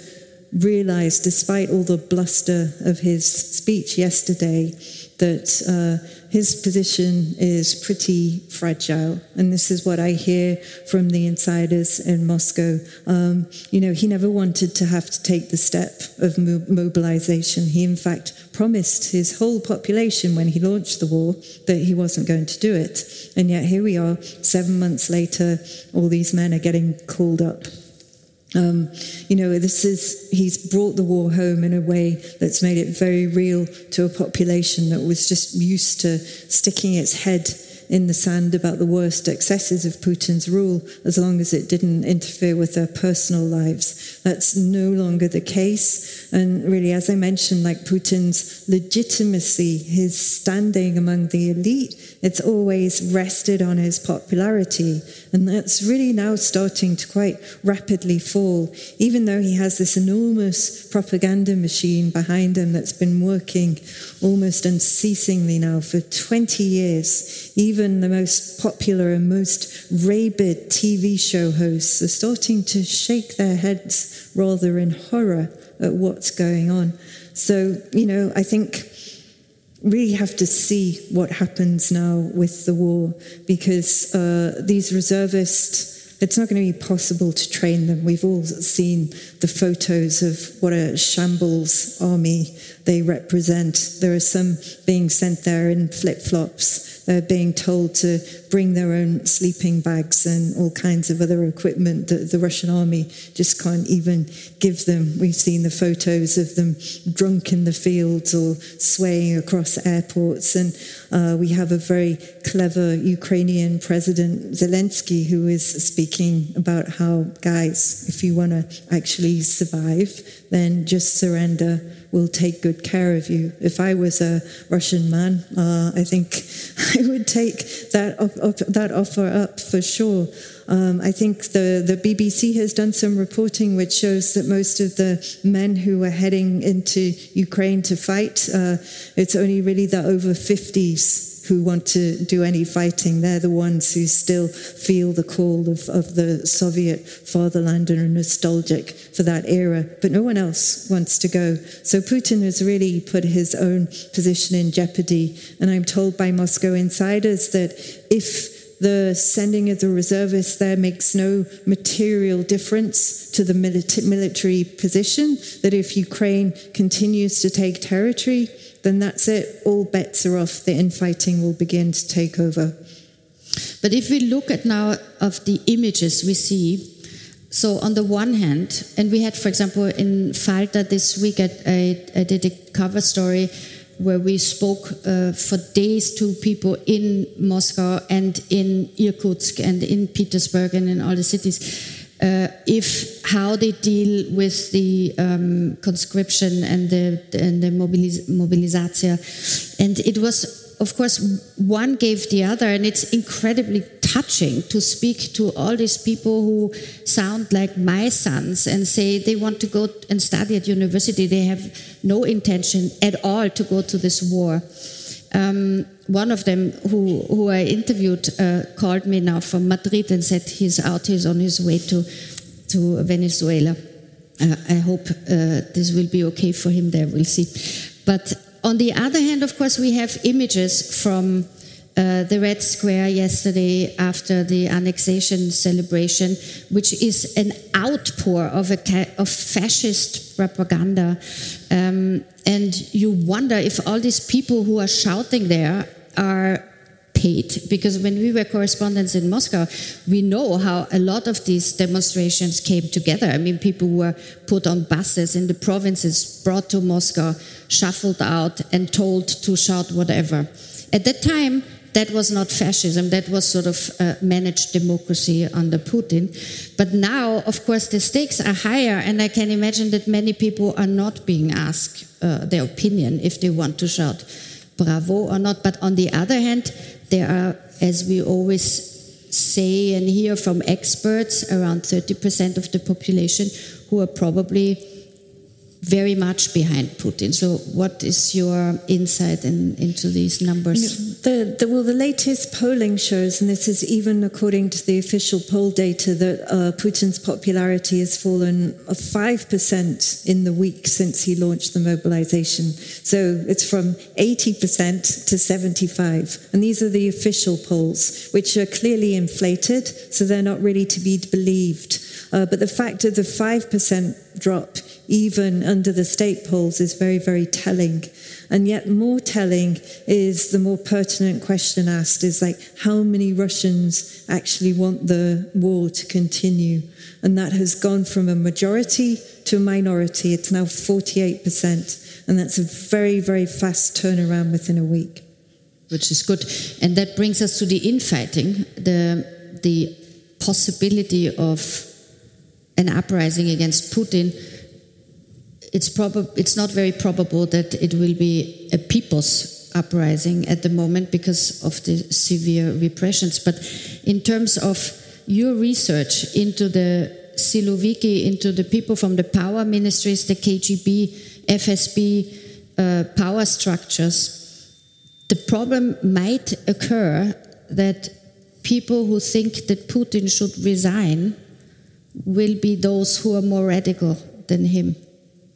realize, despite all the bluster of his speech yesterday, that uh, his position is pretty fragile. And this is what I hear from the insiders in Moscow. Um, you know, he never wanted to have to take the step of mo- mobilization. He, in fact, promised his whole population when he launched the war that he wasn't going to do it. And yet here we are, seven months later, all these men are getting called up um, you know, this is, he's brought the war home in a way that's made it very real to a population that was just used to sticking its head in the sand about the worst excesses of Putin's rule as long as it didn't interfere with their personal lives. That's no longer the case. And really, as I mentioned, like Putin's legitimacy, his standing among the elite, it's always rested on his popularity. And that's really now starting to quite rapidly fall, even though he has this enormous propaganda machine behind him that's been working almost unceasingly now for 20 years. Even the most popular and most rabid TV show hosts are starting to shake their heads rather in horror at what's going on. So, you know, I think really have to see what happens now with the war because uh, these reservists, it's not going to be possible to train them. We've all seen the photos of what a shambles army they represent. There are some being sent there in flip flops they're being told to bring their own sleeping bags and all kinds of other equipment that the Russian army just can't even give them. We've seen the photos of them drunk in the fields or swaying across airports. And uh, we have a very clever Ukrainian President Zelensky who is speaking about how, guys, if you want to actually survive, then just surrender will take good care of you. If I was a Russian man, uh, I think I would take that up, up, that offer up for sure. Um, I think the, the BBC has done some reporting which shows that most of the men who are heading into Ukraine to fight, uh, it's only really the over 50s who want to do any fighting. They're the ones who still feel the call of, of the Soviet fatherland and are nostalgic for that era, but no one else wants to go. So Putin has really put his own position in jeopardy. And I'm told by Moscow insiders that if the sending of the reservists there makes no material difference to the military position, that if Ukraine continues to take territory, then that's it. All bets are off. The infighting will begin to take over. But if we look at now of the images we see, so on the one hand, and we had, for example, in Falter this week, I, I, did a cover story where we spoke uh, for days to people in Moscow and in Irkutsk and in Petersburg and in all the cities if how they deal with the um, conscription and the and the mobiliz- mobilization, and it was of course one gave the other, and it's incredibly touching to speak to all these people who sound like my sons and say they want to go and study at university. They have no intention at all to go to this war. Um, one of them who, who I interviewed uh, called me now from Madrid and said he's out, he's on his way to, to Venezuela. Uh, I hope uh, this will be okay for him there, we'll see. But on the other hand, of course, we have images from uh, the Red Square yesterday after the annexation celebration, which is an outpour of, a, of fascist propaganda. Um, and you wonder if all these people who are shouting there are paid because when we were correspondents in Moscow, we know how a lot of these demonstrations came together. I mean, people were put on buses in the provinces, brought to Moscow, shuffled out, and told to shout whatever. At that time, that was not fascism, that was sort of uh, managed democracy under Putin. But now, of course, the stakes are higher, and I can imagine that many people are not being asked uh, their opinion if they want to shout bravo or not. But on the other hand, there are, as we always say and hear from experts, around 30% of the population, who are probably very much behind Putin. So, what is your insight in, into these numbers? The, the, well, the latest polling shows, and this is even according to the official poll data, that uh, Putin's popularity has fallen 5% in the week since he launched the mobilization. So, it's from 80% to 75. And these are the official polls, which are clearly inflated, so they're not really to be believed. Uh, but the fact of the 5% drop even under the state polls, is very, very telling. And yet, more telling is the more pertinent question asked is like, how many Russians actually want the war to continue? And that has gone from a majority to a minority. It's now 48%. And that's a very, very fast turnaround within a week. Which is good. And that brings us to the infighting, the, the possibility of an uprising against Putin it's, it's not very probable that it will be a people's uprising at the moment because of the severe repressions. But in terms of your research into the Siloviki, into the people from the power ministries, the KGB, FSB, uh, power structures, the problem might occur that people who think that Putin should resign will be those who are more radical than him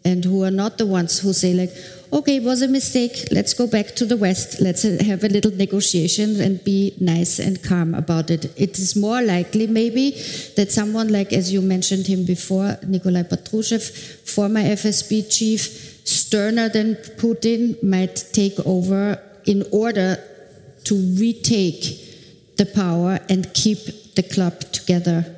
and who are not the ones who say like okay it was a mistake. Let's go back to the west. Let's have a little negotiation and be nice and calm about it. It is more likely maybe that someone like as you mentioned him before nikolai patrushev former fsb chief sterner than putin might take over in order to retake the power and keep the club together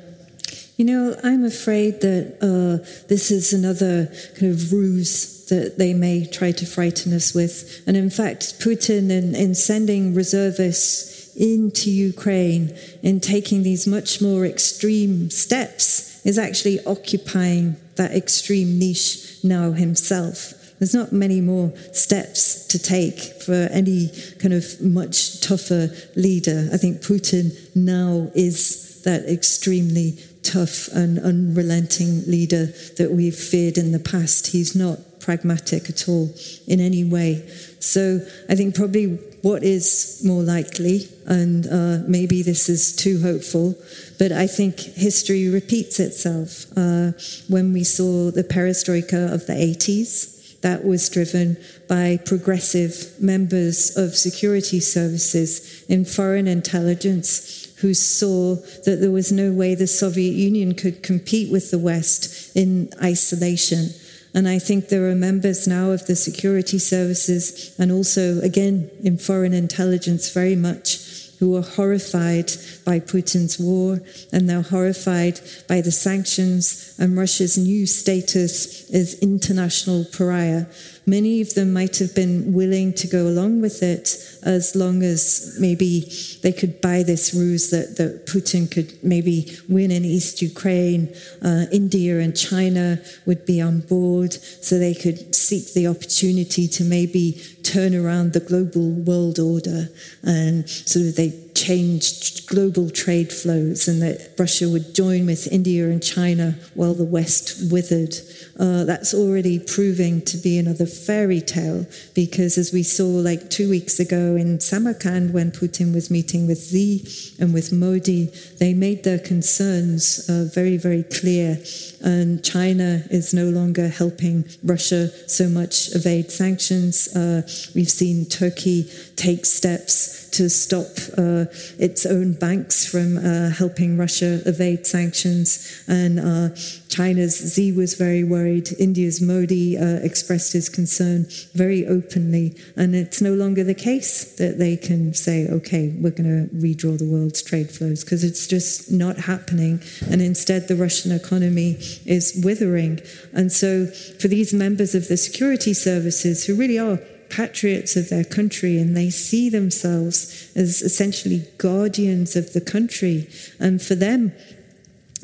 you know, I'm afraid that uh, this is another kind of ruse that they may try to frighten us with. And in fact, Putin, in, in sending reservists into Ukraine, in taking these much more extreme steps, is actually occupying that extreme niche now himself. There's not many more steps to take for any kind of much tougher leader. I think Putin now is that extremely tough and unrelenting leader that we've feared in the past. He's not pragmatic at all in any way. So I think probably what is more likely, and uh, maybe this is too hopeful, but I think history repeats itself. Uh, when we saw the perestroika of the 80s, that was driven by progressive members of security services in foreign intelligence who saw that there was no way the Soviet Union could compete with the West in isolation. And I think there are members now of the security services and also, again, in foreign intelligence very much who are horrified by Putin's war and they're horrified by the sanctions and Russia's new status as international pariah. Many of them might have been willing to go along with it as long as maybe they could buy this ruse that, that Putin could maybe win in East Ukraine. Uh, India and China would be on board so they could seek the opportunity to maybe turn around the global world order and so they changed global trade flows and that Russia would join with India and China while the West withered. Uh, that's already proving to be another fairy tale because, as we saw like two weeks ago in Samarkand when Putin was meeting with Xi and with Modi, they made their concerns uh, very, very clear. And China is no longer helping Russia so much evade sanctions. Uh, we've seen Turkey take steps to stop uh, its own banks from uh, helping Russia evade sanctions. And uh, China's Xi was very worried. India's Modi uh, expressed his concern very openly. And it's no longer the case that they can say, okay, we're going to redraw the world's trade flows, because it's just not happening. And instead, the Russian economy is withering. And so, for these members of the security services who really are patriots of their country and they see themselves as essentially guardians of the country. And for them,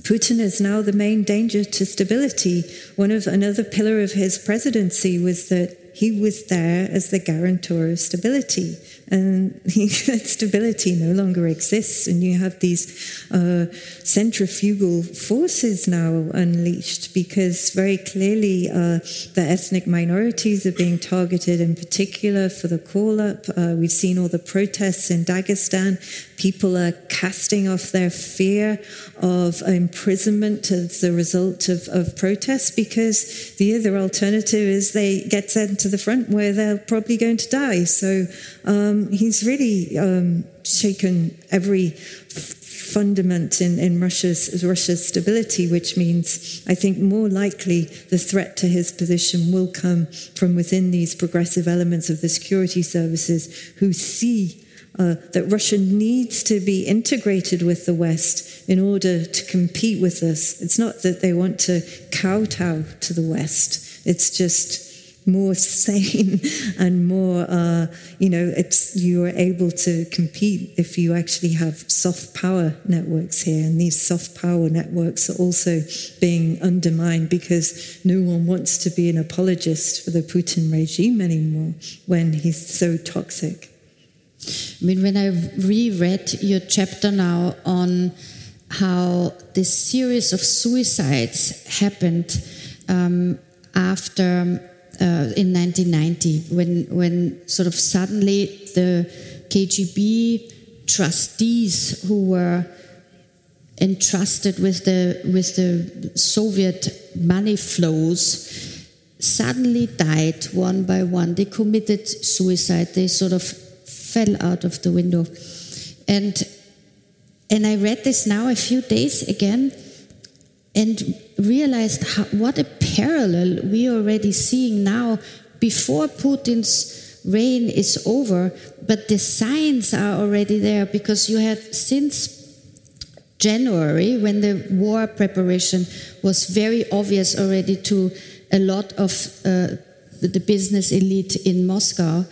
Putin is now the main danger to stability. One of another pillar of his presidency was that he was there as the guarantor of stability. And that stability no longer exists, and you have these uh, centrifugal forces now unleashed because very clearly uh, the ethnic minorities are being targeted in particular for the call up. Uh, we've seen all the protests in Dagestan. People are casting off their fear of imprisonment as a result of, of protests because the other alternative is they get sent to the front where they're probably going to die. So um, he's really um, shaken every fundament in, in Russia's, Russia's stability, which means I think more likely the threat to his position will come from within these progressive elements of the security services who see uh, that Russia needs to be integrated with the West in order to compete with us. It's not that they want to kowtow to the West, it's just more sane and more, uh, you know, it's you are able to compete if you actually have soft power networks here, and these soft power networks are also being undermined because no one wants to be an apologist for the Putin regime anymore when he's so toxic. I mean, when I reread your chapter now on how this series of suicides happened um, after uh, in 1990 when when sort of suddenly the KGB trustees who were entrusted with the with the Soviet money flows suddenly died one by one. They committed suicide. They sort of fell out of the window, and and I read this now a few days again and realized how, what a parallel we are already seeing now. Before Putin's reign is over, but the signs are already there because you have since January, when the war preparation was very obvious already to a lot of uh, the business elite in Moscow,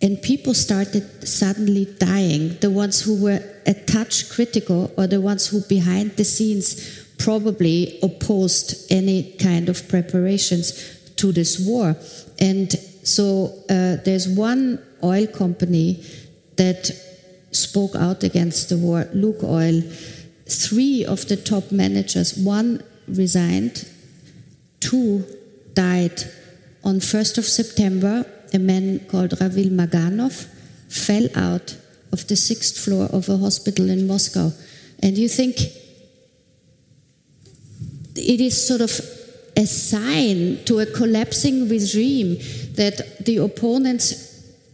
and people started suddenly dying. The ones who were a touch critical, or the ones who behind the scenes probably opposed any kind of preparations to this war. And so uh, there's one oil company that spoke out against the war, Lukoil. Three of the top managers, one resigned, two died. On 1st of September, a man called Ravil Maganov fell out of the sixth floor of a hospital in Moscow. And you think it is sort of a sign to a collapsing regime that the opponents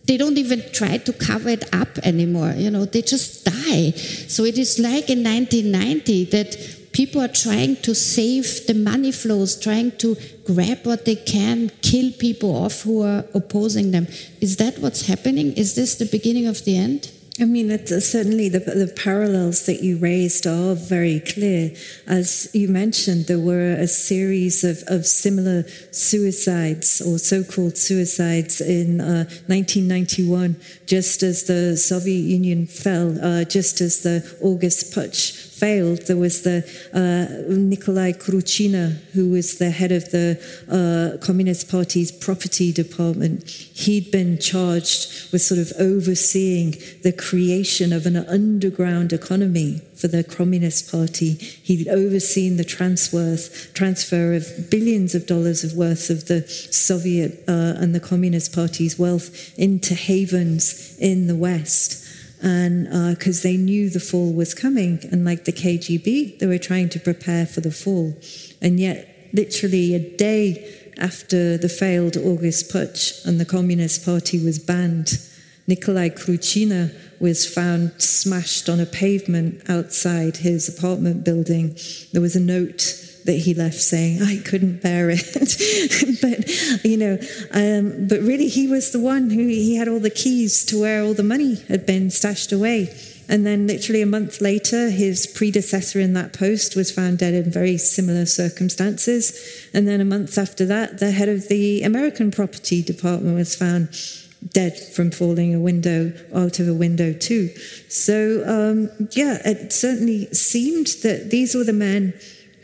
they don't even try to cover it up anymore you know they just die so it is like in 1990 that people are trying to save the money flows trying to grab what they can kill people off who are opposing them. Is that what's happening? Is this the beginning of the end? I mean, uh, certainly the, the parallels that you raised are very clear. As you mentioned, there were a series of, of similar suicides or so called suicides in uh, 1991, just as the Soviet Union fell, uh, just as the August Putsch failed, there was the uh, Nikolai Kruchina, who was the head of the uh, Communist Party's property department. He'd been charged with sort of overseeing the creation of an underground economy for the Communist Party. He'd overseen the transfer, transfer of billions of dollars of worth of the Soviet uh, and the Communist Party's wealth into havens in the West and because uh, they knew the fall was coming, and like the KGB, they were trying to prepare for the fall, and yet literally a day after the failed August Putsch and the Communist Party was banned, Nikolai Kruchina was found smashed on a pavement outside his apartment building. There was a note that he left saying, I couldn't bear it. but, you know, um, but really he was the one who he had all the keys to where all the money had been stashed away. And then, literally a month later, his predecessor in that post was found dead in very similar circumstances. And then, a month after that, the head of the American property department was found dead from falling a window out of a window, too. So, um, yeah, it certainly seemed that these were the men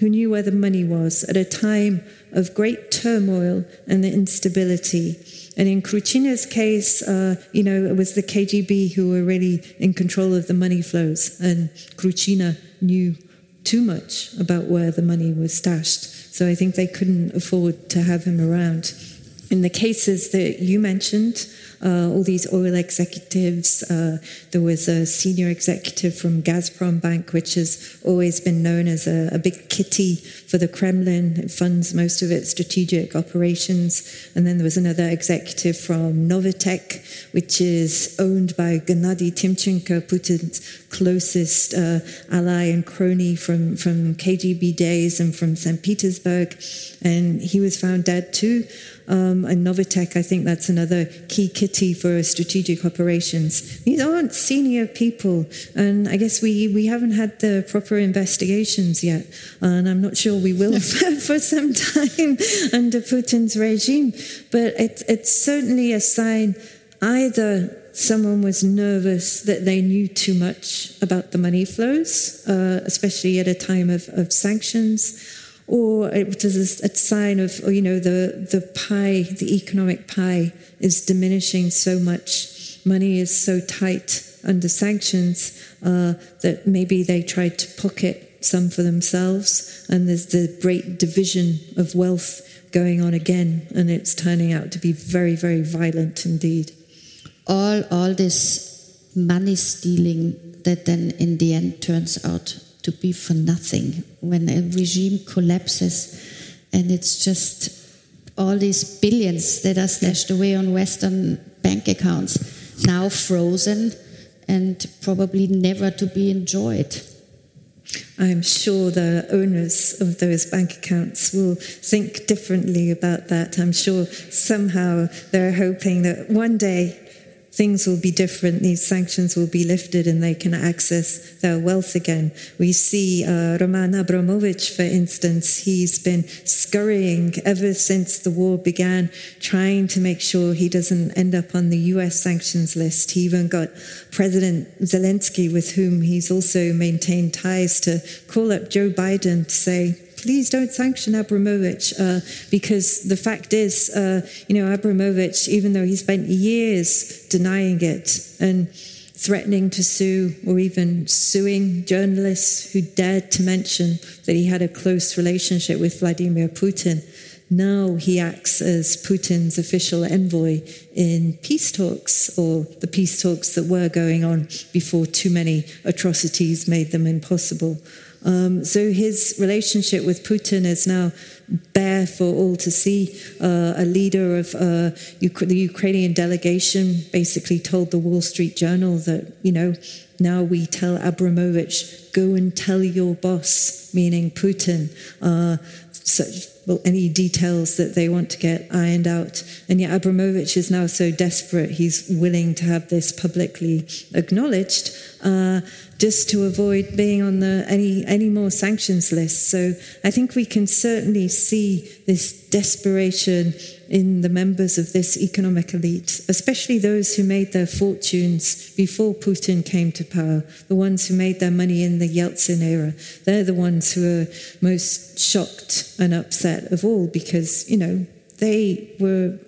who knew where the money was at a time of great turmoil and instability. And in Kruchina's case, uh, you know, it was the KGB who were really in control of the money flows, and Kruchina knew too much about where the money was stashed. So I think they couldn't afford to have him around. In the cases that you mentioned, uh, all these oil executives. Uh, there was a senior executive from Gazprom Bank, which has always been known as a, a big kitty for the Kremlin. It funds most of its strategic operations. And then there was another executive from Novatek, which is owned by Gennady Timchenko, Putin's closest uh, ally and crony from, from KGB days and from St. Petersburg. And he was found dead too. Um, and Novatek, I think that's another key kitty for strategic operations. These aren't senior people, and I guess we, we haven't had the proper investigations yet, and I'm not sure we will for some time under Putin's regime. But it, it's certainly a sign either someone was nervous that they knew too much about the money flows, uh, especially at a time of, of sanctions or it was a sign of, you know, the, the pie, the economic pie is diminishing so much. Money is so tight under sanctions uh, that maybe they tried to pocket some for themselves. And there's the great division of wealth going on again, and it's turning out to be very, very violent indeed. All, all this money stealing that then in the end turns out to be for nothing when a regime collapses and it's just all these billions that are stashed away on Western bank accounts now frozen and probably never to be enjoyed. I'm sure the owners of those bank accounts will think differently about that. I'm sure somehow they're hoping that one day things will be different. These sanctions will be lifted and they can access their wealth again. We see uh, Roman Abramovich, for instance, he's been scurrying ever since the war began, trying to make sure he doesn't end up on the US sanctions list. He even got President Zelensky, with whom he's also maintained ties, to call up Joe Biden to say, please don't sanction Abramovich uh, because the fact is, uh, you know, Abramovich, even though he spent years denying it and threatening to sue or even suing journalists who dared to mention that he had a close relationship with Vladimir Putin. Now he acts as Putin's official envoy in peace talks, or the peace talks that were going on before too many atrocities made them impossible. Um, so his relationship with Putin is now bare for all to see. Uh, a leader of uh, the Ukrainian delegation basically told the Wall Street Journal that, you know, now we tell Abramovich, go and tell your boss, meaning Putin, uh, such, well, any details that they want to get ironed out. And yet Abramovich is now so desperate, he's willing to have this publicly acknowledged. Uh, just to avoid being on the any any more sanctions list. So I think we can certainly see this desperation in the members of this economic elite, especially those who made their fortunes before Putin came to power, the ones who made their money in the Yeltsin era. They're the ones who are most shocked and upset of all because, you know, they were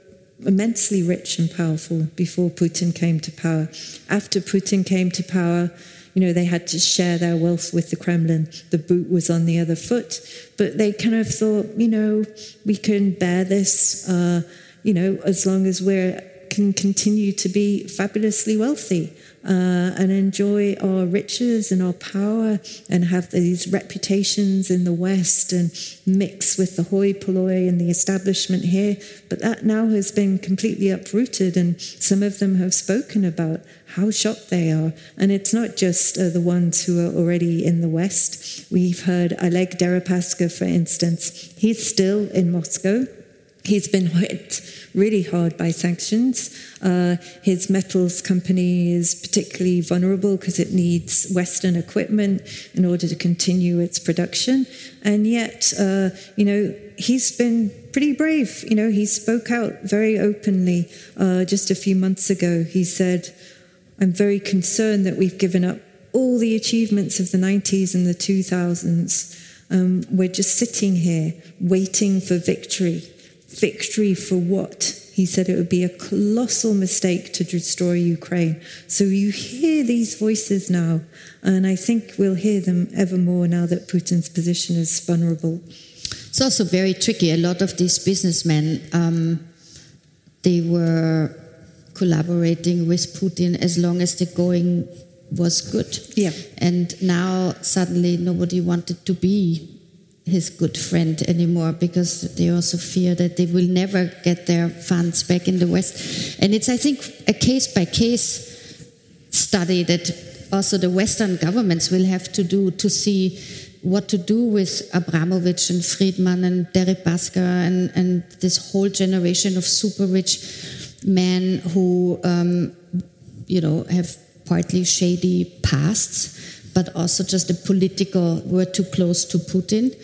immensely rich and powerful before Putin came to power. After Putin came to power, you know, they had to share their wealth with the Kremlin. The boot was on the other foot. But they kind of thought, you know, we can bear this, uh, you know, as long as we can continue to be fabulously wealthy uh, and enjoy our riches and our power and have these reputations in the West and mix with the hoi polloi and the establishment here. But that now has been completely uprooted, and some of them have spoken about how shocked they are. And it's not just uh, the ones who are already in the West. We've heard Oleg Deripaska, for instance, he's still in Moscow. He's been hit really hard by sanctions. Uh, his metals company is particularly vulnerable because it needs Western equipment in order to continue its production. And yet, uh, you know, he's been pretty brave. You know, he spoke out very openly uh, just a few months ago. He said, I'm very concerned that we've given up all the achievements of the 90s and the 2000s. Um, we're just sitting here waiting for victory victory for what? He said it would be a colossal mistake to destroy Ukraine. So you hear these voices now, and I think we'll hear them ever more now that Putin's position is vulnerable. It's also very tricky. A lot of these businessmen, um, they were collaborating with Putin as long as the going was good. Yeah. And now suddenly nobody wanted to be his good friend anymore because they also fear that they will never get their funds back in the West. And it's, I think, a case by case study that also the Western governments will have to do to see what to do with Abramovich and Friedman and Deripaska and, and this whole generation of super rich men who, um, you know, have partly shady pasts but also just the political were too close to Putin.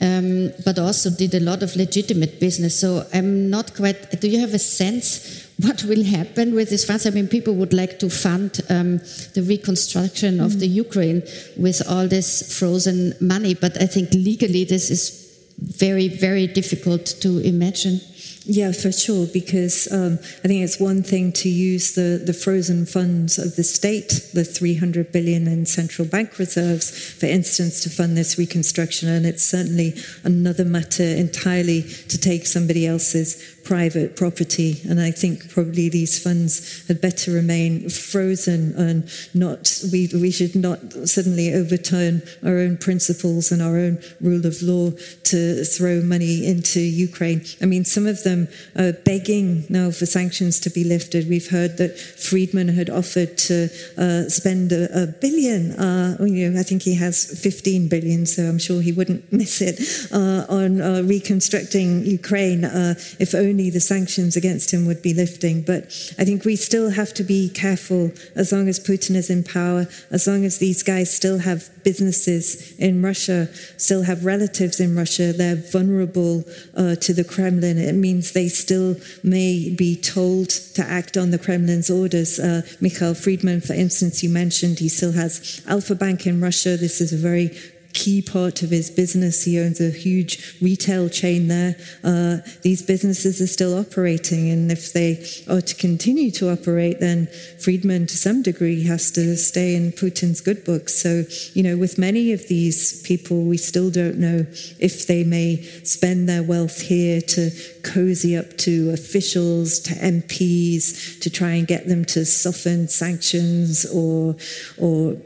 Um, but also did a lot of legitimate business. So I'm not quite. Do you have a sense what will happen with these funds? I mean, people would like to fund um, the reconstruction of mm. the Ukraine with all this frozen money, but I think legally this is very, very difficult to imagine. Yeah, for sure, because um, I think it's one thing to use the, the frozen funds of the state, the 300 billion in central bank reserves, for instance, to fund this reconstruction. And it's certainly another matter entirely to take somebody else's private property. And I think probably these funds had better remain frozen and not, we, we should not suddenly overturn our own principles and our own rule of law to throw money into Ukraine. I mean, some of them are begging now for sanctions to be lifted. We've heard that Friedman had offered to uh, spend a, a billion, uh, you know, I think he has 15 billion, so I'm sure he wouldn't miss it, uh, on uh, reconstructing Ukraine uh, if only only the sanctions against him would be lifting. But I think we still have to be careful as long as Putin is in power, as long as these guys still have businesses in Russia, still have relatives in Russia, they're vulnerable uh, to the Kremlin. It means they still may be told to act on the Kremlin's orders. Uh, Mikhail Friedman, for instance, you mentioned he still has Alfa Bank in Russia. This is a very key part of his business. He owns a huge retail chain there. Uh, these businesses are still operating, and if they are to continue to operate, then Friedman, to some degree, has to stay in Putin's good books. So, you know, with many of these people, we still don't know if they may spend their wealth here to cozy up to officials, to MPs, to try and get them to soften sanctions or or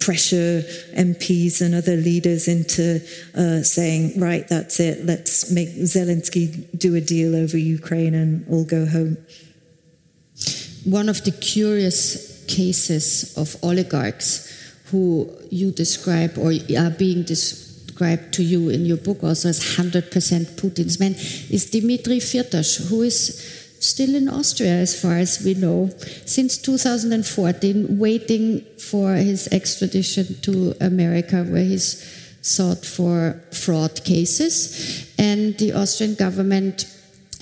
pressure MPs and other leaders into uh, saying, right, that's it, let's make Zelensky do a deal over Ukraine and all go home. One of the curious cases of oligarchs who you describe or are being described to you in your book also as 100% Putin's men is Dmitry Firtash, who is still in Austria, as far as we know, since 2014, waiting for his extradition to America, where he's sought for fraud cases. And the Austrian government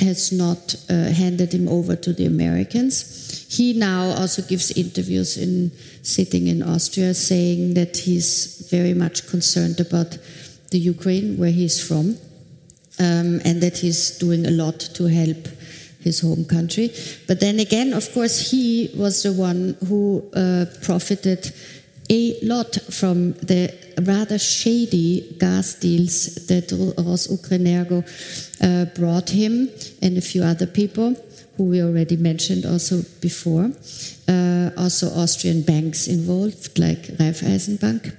has not uh, handed him over to the Americans. He now also gives interviews in sitting in Austria, saying that he's very much concerned about the Ukraine, where he's from, um, and that he's doing a lot to help his home country. But then again, of course, he was the one who uh, profited a lot from the rather shady gas deals that Rosukrenergo uh, brought him and a few other people who we already mentioned also before. Uh, also Austrian banks involved, like Raiffeisenbank.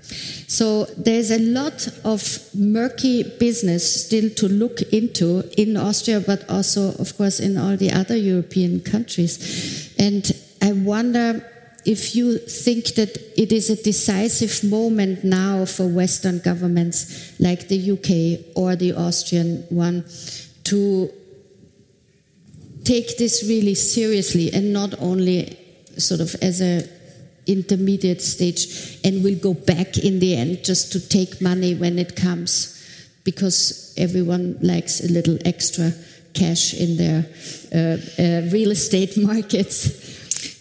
So there's a lot of murky business still to look into in Austria, but also, of course, in all the other European countries. And I wonder if you think that it is a decisive moment now for Western governments like the UK or the Austrian one to take this really seriously and not only sort of as a intermediate stage and will go back in the end just to take money when it comes because everyone likes a little extra cash in their uh, uh, real estate markets.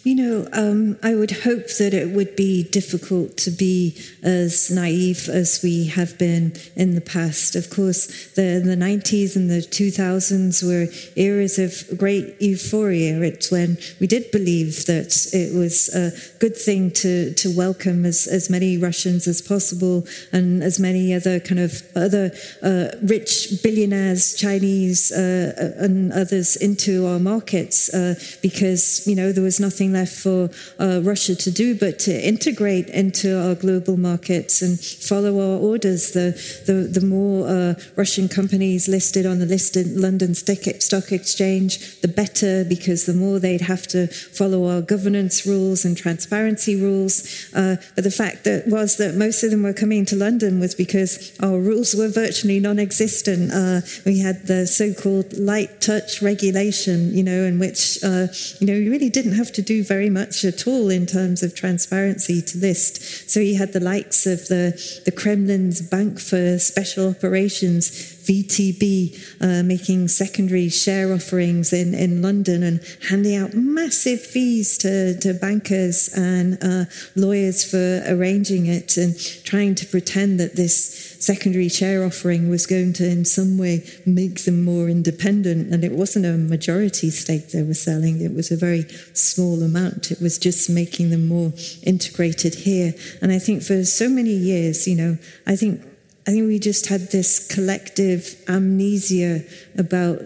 You know, um, I would hope that it would be difficult to be as naive as we have been in the past. Of course, the, the 90s and the 2000s were eras of great euphoria. It's when we did believe that it was a good thing to, to welcome as, as many Russians as possible and as many other kind of other uh, rich billionaires, Chinese, uh, and others into our markets uh, because, you know, there was nothing left for uh, Russia to do but to integrate into our global markets and follow our orders. The, the, the more uh, Russian companies listed on the listed London Stock Exchange, the better, because the more they'd have to follow our governance rules and transparency rules. Uh, but the fact that was that most of them were coming to London was because our rules were virtually non-existent. Uh, we had the so-called light touch regulation, you know, in which uh, you know you really didn't have to do very much at all in terms of transparency to list. So you had the likes of the, the Kremlin's Bank for Special Operations, VTB, uh, making secondary share offerings in, in London and handing out massive fees to, to bankers and uh, lawyers for arranging it and trying to pretend that this secondary share offering was going to, in some way, make them more independent. And it wasn't a majority stake they were selling, it was a very small amount. It was just making them more integrated here. And I think for so many years, you know, I think. I think we just had this collective amnesia about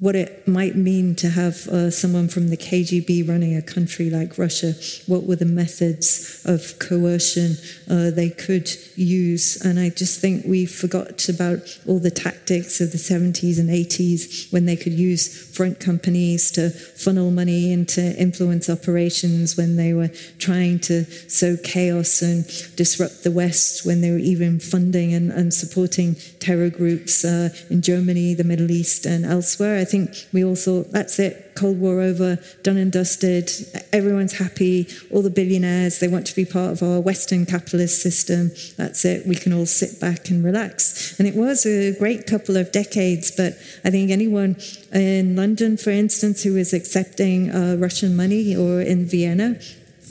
what it might mean to have uh, someone from the KGB running a country like Russia. What were the methods of coercion uh, they could use? And I just think we forgot about all the tactics of the 70s and 80s when they could use front companies to funnel money into influence operations, when they were trying to sow chaos and disrupt the West, when they were even funding and, and supporting terror groups uh, in Germany, the Middle East, and elsewhere. I think we all thought, that's it, Cold War over, done and dusted, everyone's happy, all the billionaires, they want to be part of our Western capitalist system, that's it, we can all sit back and relax. And it was a great couple of decades, but I think anyone in London, for instance, who was accepting uh, Russian money or in Vienna,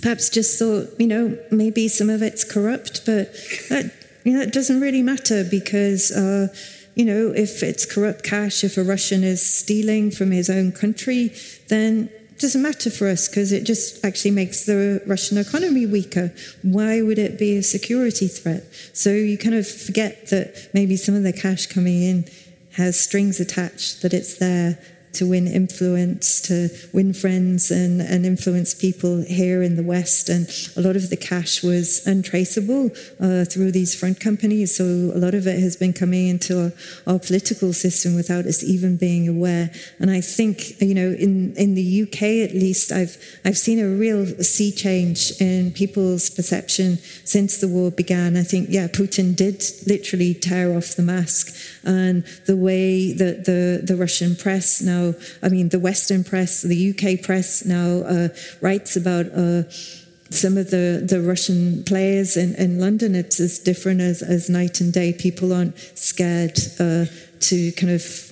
perhaps just thought, you know, maybe some of it's corrupt, but that, you know, it doesn't really matter because. Uh, you know, if it's corrupt cash, if a Russian is stealing from his own country, then it doesn't matter for us because it just actually makes the Russian economy weaker. Why would it be a security threat? So you kind of forget that maybe some of the cash coming in has strings attached, that it's there to win influence, to win friends and, and influence people here in the West. And a lot of the cash was untraceable uh, through these front companies. So a lot of it has been coming into our, our, political system without us even being aware. And I think, you know, in, in the UK at least, I've, I've seen a real sea change in people's perception since the war began. I think, yeah, Putin did literally tear off the mask. And the way that the, the Russian press now I mean, the Western press, the UK press now uh, writes about uh, some of the, the Russian players in, in London. It's as different as, as night and day. People aren't scared uh, to kind of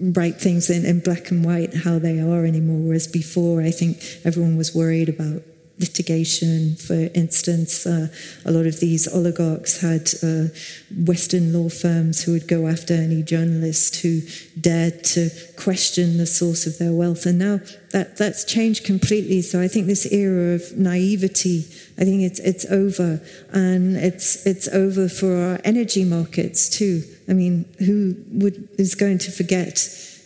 write things in, in black and white how they are anymore. Whereas before, I think everyone was worried about litigation. For instance, uh, a lot of these oligarchs had uh, Western law firms who would go after any journalist who dared to question the source of their wealth. And now that, that's changed completely. So I think this era of naivety, I think it's, it's over. And it's, it's over for our energy markets too. I mean, who would, is going to forget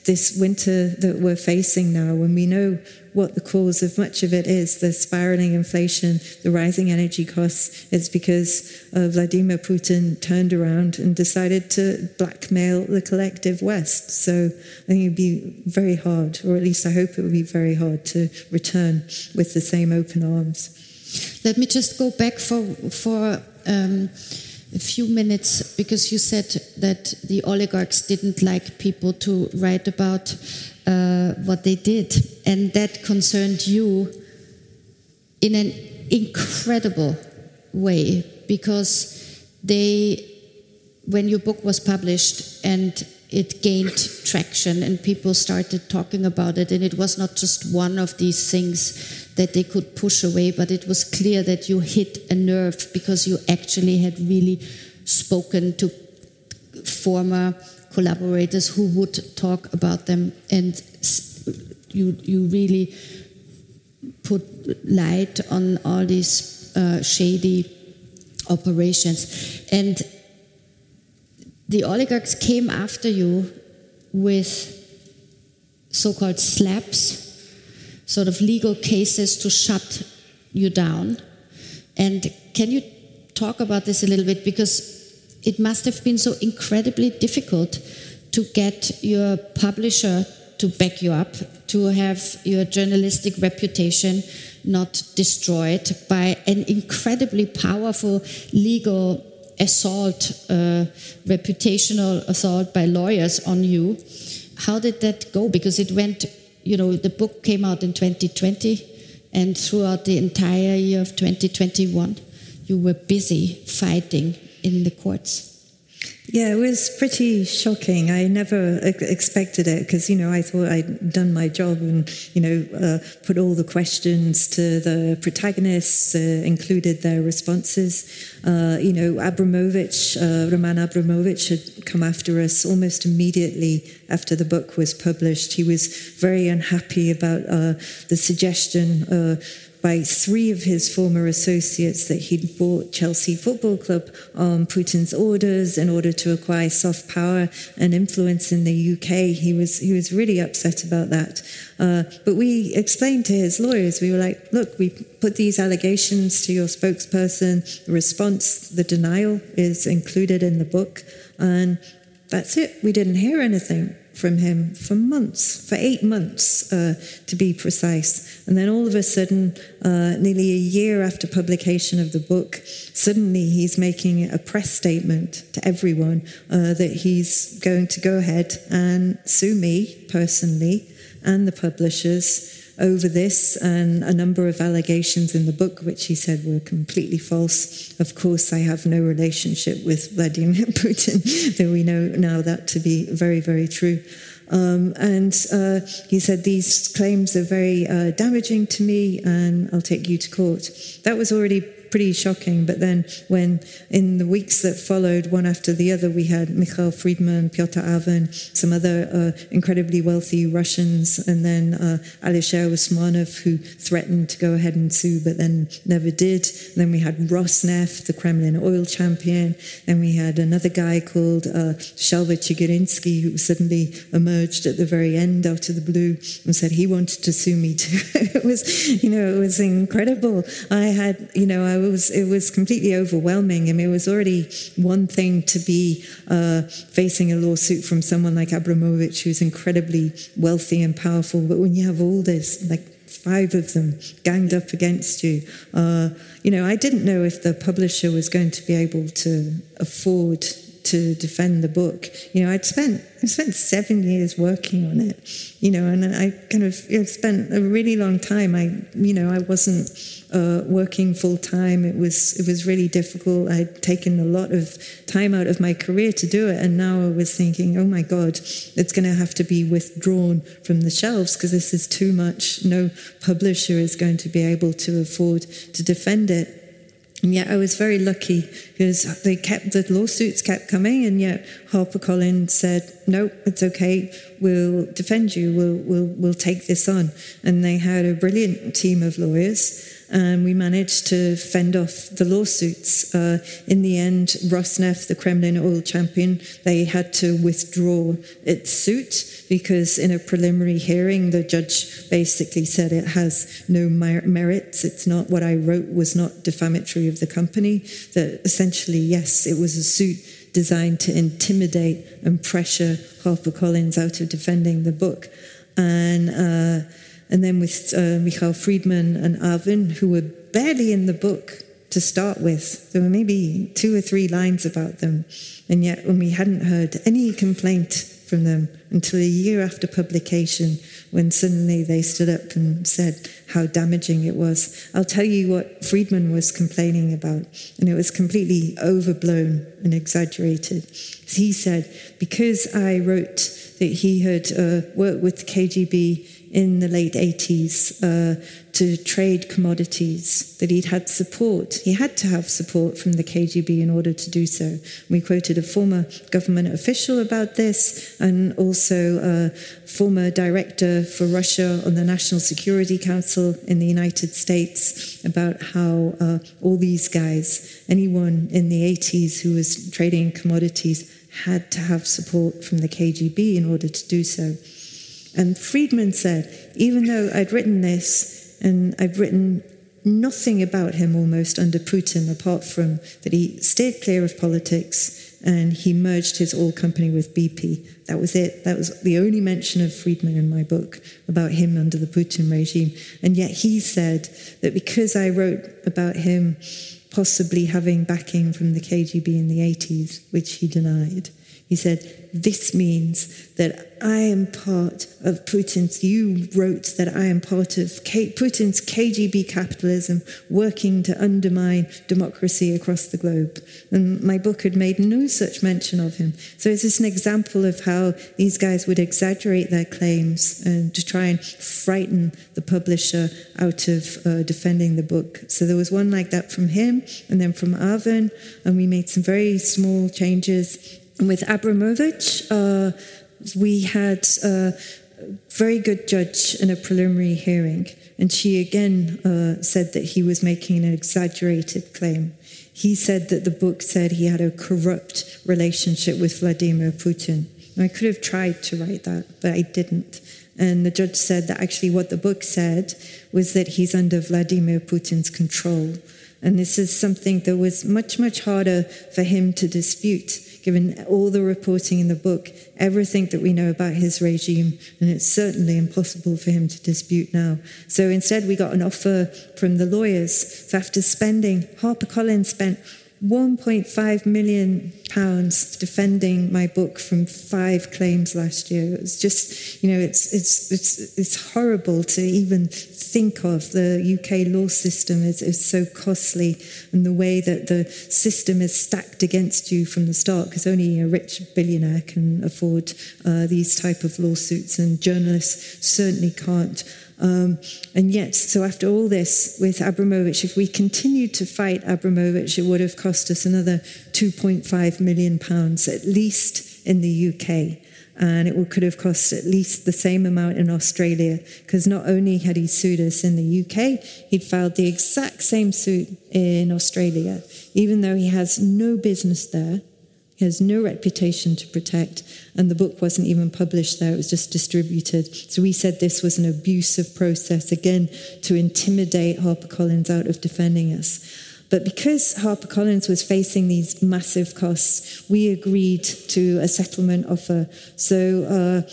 this winter that we're facing now when we know what the cause of much of it is the spiraling inflation, the rising energy costs. It's because uh, Vladimir Putin turned around and decided to blackmail the collective West. So I think it'd be very hard, or at least I hope it would be very hard, to return with the same open arms. Let me just go back for for. Um, a few minutes because you said that the oligarchs didn't like people to write about uh, what they did, and that concerned you in an incredible way because they, when your book was published and it gained traction and people started talking about it. And it was not just one of these things that they could push away, but it was clear that you hit a nerve because you actually had really spoken to former collaborators who would talk about them and you, you really put light on all these uh, shady operations. And the oligarchs came after you with so called slaps, sort of legal cases to shut you down. And can you talk about this a little bit? Because it must have been so incredibly difficult to get your publisher to back you up, to have your journalistic reputation not destroyed by an incredibly powerful legal assault, uh, reputational assault by lawyers on you. How did that go? Because it went, you know, the book came out in 2020, and throughout the entire year of 2021, you were busy fighting in the courts. Yeah, it was pretty shocking. I never expected it because, you know, I thought I'd done my job and, you know, uh, put all the questions to the protagonists, uh, included their responses. Uh, you know, Abramovich, uh, Roman Abramovich had come after us almost immediately after the book was published. He was very unhappy about uh, the suggestion uh, by three of his former associates that he'd bought Chelsea Football Club on Putin's orders in order to acquire soft power and influence in the UK. He was he was really upset about that. Uh, but we explained to his lawyers, we were like, look, we put these allegations to your spokesperson. The response, the denial is included in the book, and that's it. We didn't hear anything from him for months, for eight months uh, to be precise. And then all of a sudden, uh, nearly a year after publication of the book, suddenly he's making a press statement to everyone uh, that he's going to go ahead and sue me personally and the publishers over this and a number of allegations in the book, which he said were completely false. Of course, I have no relationship with Vladimir Putin, though we know now that to be very, very true. Um, and uh, he said, These claims are very uh, damaging to me, and I'll take you to court. That was already pretty shocking. But then, when in the weeks that followed, one after the other, we had Mikhail Friedman, Pyotr Aven, some other uh, incredibly wealthy Russians, and then uh, Alisher Usmanov, who threatened to go ahead and sue, but then never did. And then we had Rosneft, the Kremlin oil champion. Then we had another guy called uh, Shalva Chigirinsky, who suddenly emerged at the very end out of the blue and said he wanted to sue me too. it was, you know, it was incredible. I had, you know, I was it was completely overwhelming. I mean, it was already one thing to be uh, facing a lawsuit from someone like Abramovich, who's incredibly wealthy and powerful, but when you have all this, like five of them ganged up against you. Uh, you know, I didn't know if the publisher was going to be able to afford to defend the book. You know, I'd spent I spent seven years working on it. You know, and I kind of you know, spent a really long time. I you know I wasn't uh, working full time. It was it was really difficult. I'd taken a lot of time out of my career to do it, and now I was thinking, oh my God, it's going to have to be withdrawn from the shelves because this is too much. No publisher is going to be able to afford to defend it. And yet I was very lucky because they kept the lawsuits kept coming, and yet HarperCollins said, "No, it's okay. We'll defend you. We'll we'll we'll take this on." And they had a brilliant team of lawyers and we managed to fend off the lawsuits. Uh, in the end, Rosneft, the Kremlin oil champion, they had to withdraw its suit because in a preliminary hearing, the judge basically said it has no mer- merits. It's not what I wrote was not defamatory of the company. That essentially, yes, it was a suit designed to intimidate and pressure HarperCollins out of defending the book. And uh, and then with uh, Michael Friedman and Aven, who were barely in the book to start with. There were maybe two or three lines about them. And yet, when we hadn't heard any complaint from them until a year after publication when suddenly they stood up and said how damaging it was. I'll tell you what Friedman was complaining about, and it was completely overblown and exaggerated. He said, because I wrote that he had uh, worked with the KGB in the late 80s uh, to trade commodities, that he'd had support. He had to have support from the KGB in order to do so. We quoted a former government official about this and also a former director for Russia on the National Security Council in the United States about how uh, all these guys, anyone in the 80s who was trading commodities, had to have support from the KGB in order to do so. And Friedman said, even though I'd written this and I'd written nothing about him almost under Putin, apart from that he stayed clear of politics and he merged his oil company with BP. That was it. That was the only mention of Friedman in my book about him under the Putin regime. And yet he said that because I wrote about him possibly having backing from the KGB in the 80s, which he denied, he said, This means that I am part of Putin's, you wrote that I am part of K, Putin's KGB capitalism working to undermine democracy across the globe. And my book had made no such mention of him. So it's just an example of how these guys would exaggerate their claims and to try and frighten the publisher out of uh, defending the book. So there was one like that from him and then from Aven, and we made some very small changes with Abramovich, uh, we had a very good judge in a preliminary hearing, and she again uh, said that he was making an exaggerated claim. He said that the book said he had a corrupt relationship with Vladimir Putin. And I could have tried to write that, but I didn't. And the judge said that actually what the book said was that he's under Vladimir Putin's control. And this is something that was much, much harder for him to dispute given all the reporting in the book, everything that we know about his regime, and it's certainly impossible for him to dispute now. So instead, we got an offer from the lawyers. So after spending, HarperCollins spent 1.5 million pounds defending my book from five claims last year. It's just, you know, it's it's it's it's horrible to even think of. The UK law system is, is so costly, and the way that the system is stacked against you from the start, because only a rich billionaire can afford uh, these type of lawsuits, and journalists certainly can't. Um, and yet, so after all this with Abramovich, if we continued to fight Abramovich, it would have cost us another 2.5 million pounds, at least in the UK. And it could have cost at least the same amount in Australia, because not only had he sued us in the UK, he'd filed the exact same suit in Australia, even though he has no business there. He has no reputation to protect, and the book wasn't even published there, it was just distributed. So we said this was an abusive process, again, to intimidate HarperCollins out of defending us. But because HarperCollins was facing these massive costs, we agreed to a settlement offer. So uh,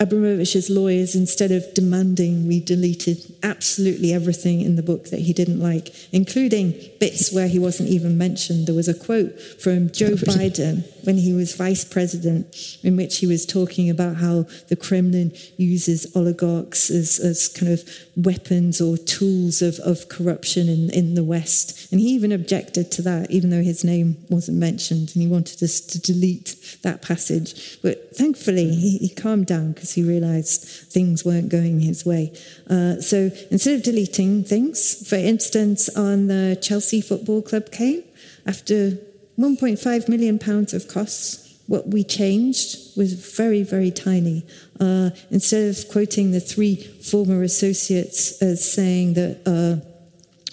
Abramovich's lawyers, instead of demanding, we deleted absolutely everything in the book that he didn't like, including bits where he wasn't even mentioned. There was a quote from Joe Biden when he was vice president, in which he was talking about how the Kremlin uses oligarchs as, as kind of weapons or tools of, of corruption in, in the West. And he even objected to that, even though his name wasn't mentioned, and he wanted us to delete that passage. But thankfully, he, he calmed down because he realized things weren't going his way. Uh, so instead of deleting things, for instance, on the Chelsea Football Club came after 1.5 million pounds of costs. What we changed was very, very tiny. Uh, instead of quoting the three former associates as saying that uh,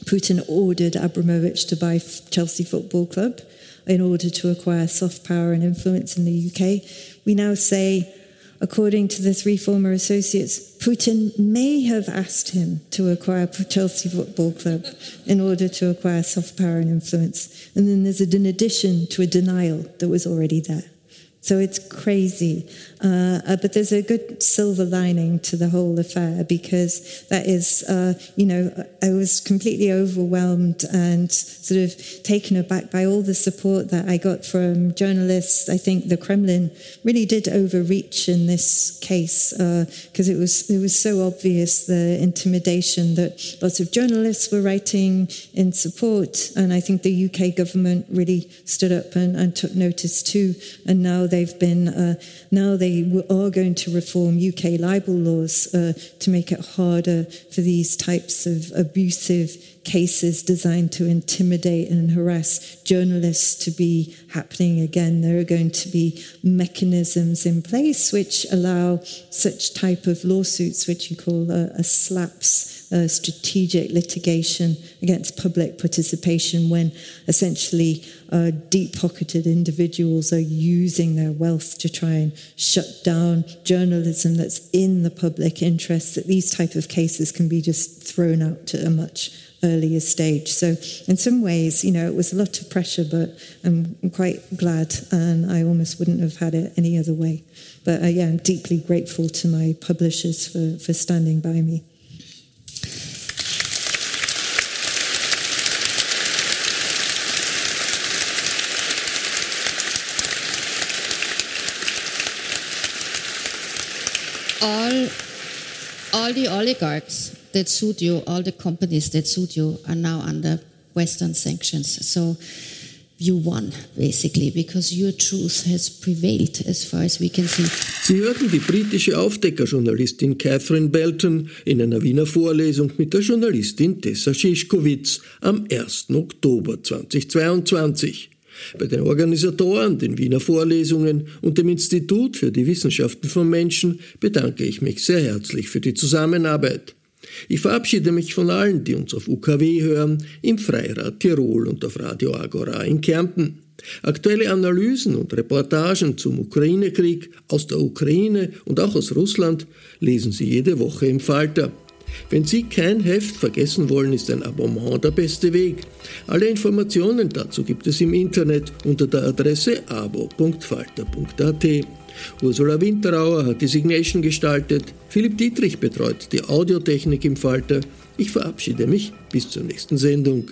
Putin ordered Abramovich to buy Chelsea Football Club in order to acquire soft power and influence in the UK, we now say According to the three former associates, Putin may have asked him to acquire Chelsea Football Club in order to acquire soft power and influence. And then there's an addition to a denial that was already there. So it's crazy. Uh, uh, but there's a good silver lining to the whole affair because that is, uh, you know, I was completely overwhelmed and sort of taken aback by all the support that I got from journalists. I think the Kremlin really did overreach in this case because uh, it was it was so obvious the intimidation that lots of journalists were writing in support, and I think the UK government really stood up and, and took notice too. And now they've been uh, now they they are going to reform UK libel laws uh, to make it harder for these types of abusive cases designed to intimidate and harass journalists to be happening again. There are going to be mechanisms in place which allow such type of lawsuits, which you call a, a SLAPS, uh, strategic litigation against public participation when essentially uh, deep pocketed individuals are using their wealth to try and shut down journalism that's in the public interest, that these type of cases can be just thrown out to a much earlier stage. So, in some ways, you know, it was a lot of pressure, but I'm quite glad, and I almost wouldn't have had it any other way. But uh, yeah, I'm deeply grateful to my publishers for, for standing by me. All all the oligarchs that sued you, all the companies that sued you are now under Western sanctions. So you won, basically, because your truth has prevailed, as far as we can see. Sie hörten die britische Aufdeckerjournalistin Catherine Belton in einer Wiener Vorlesung mit der Journalistin Tessa Schischkowitz am 1. Oktober 2022. Bei den Organisatoren, den Wiener Vorlesungen und dem Institut für die Wissenschaften von Menschen bedanke ich mich sehr herzlich für die Zusammenarbeit. Ich verabschiede mich von allen, die uns auf UKW hören, im Freirad Tirol und auf Radio Agora in Kärnten. Aktuelle Analysen und Reportagen zum Ukraine-Krieg aus der Ukraine und auch aus Russland lesen Sie jede Woche im Falter. Wenn Sie kein Heft vergessen wollen, ist ein Abonnement der beste Weg. Alle Informationen dazu gibt es im Internet unter der Adresse abo.falter.at. Ursula Winterauer hat die Signation gestaltet, Philipp Dietrich betreut die Audiotechnik im Falter. Ich verabschiede mich bis zur nächsten Sendung.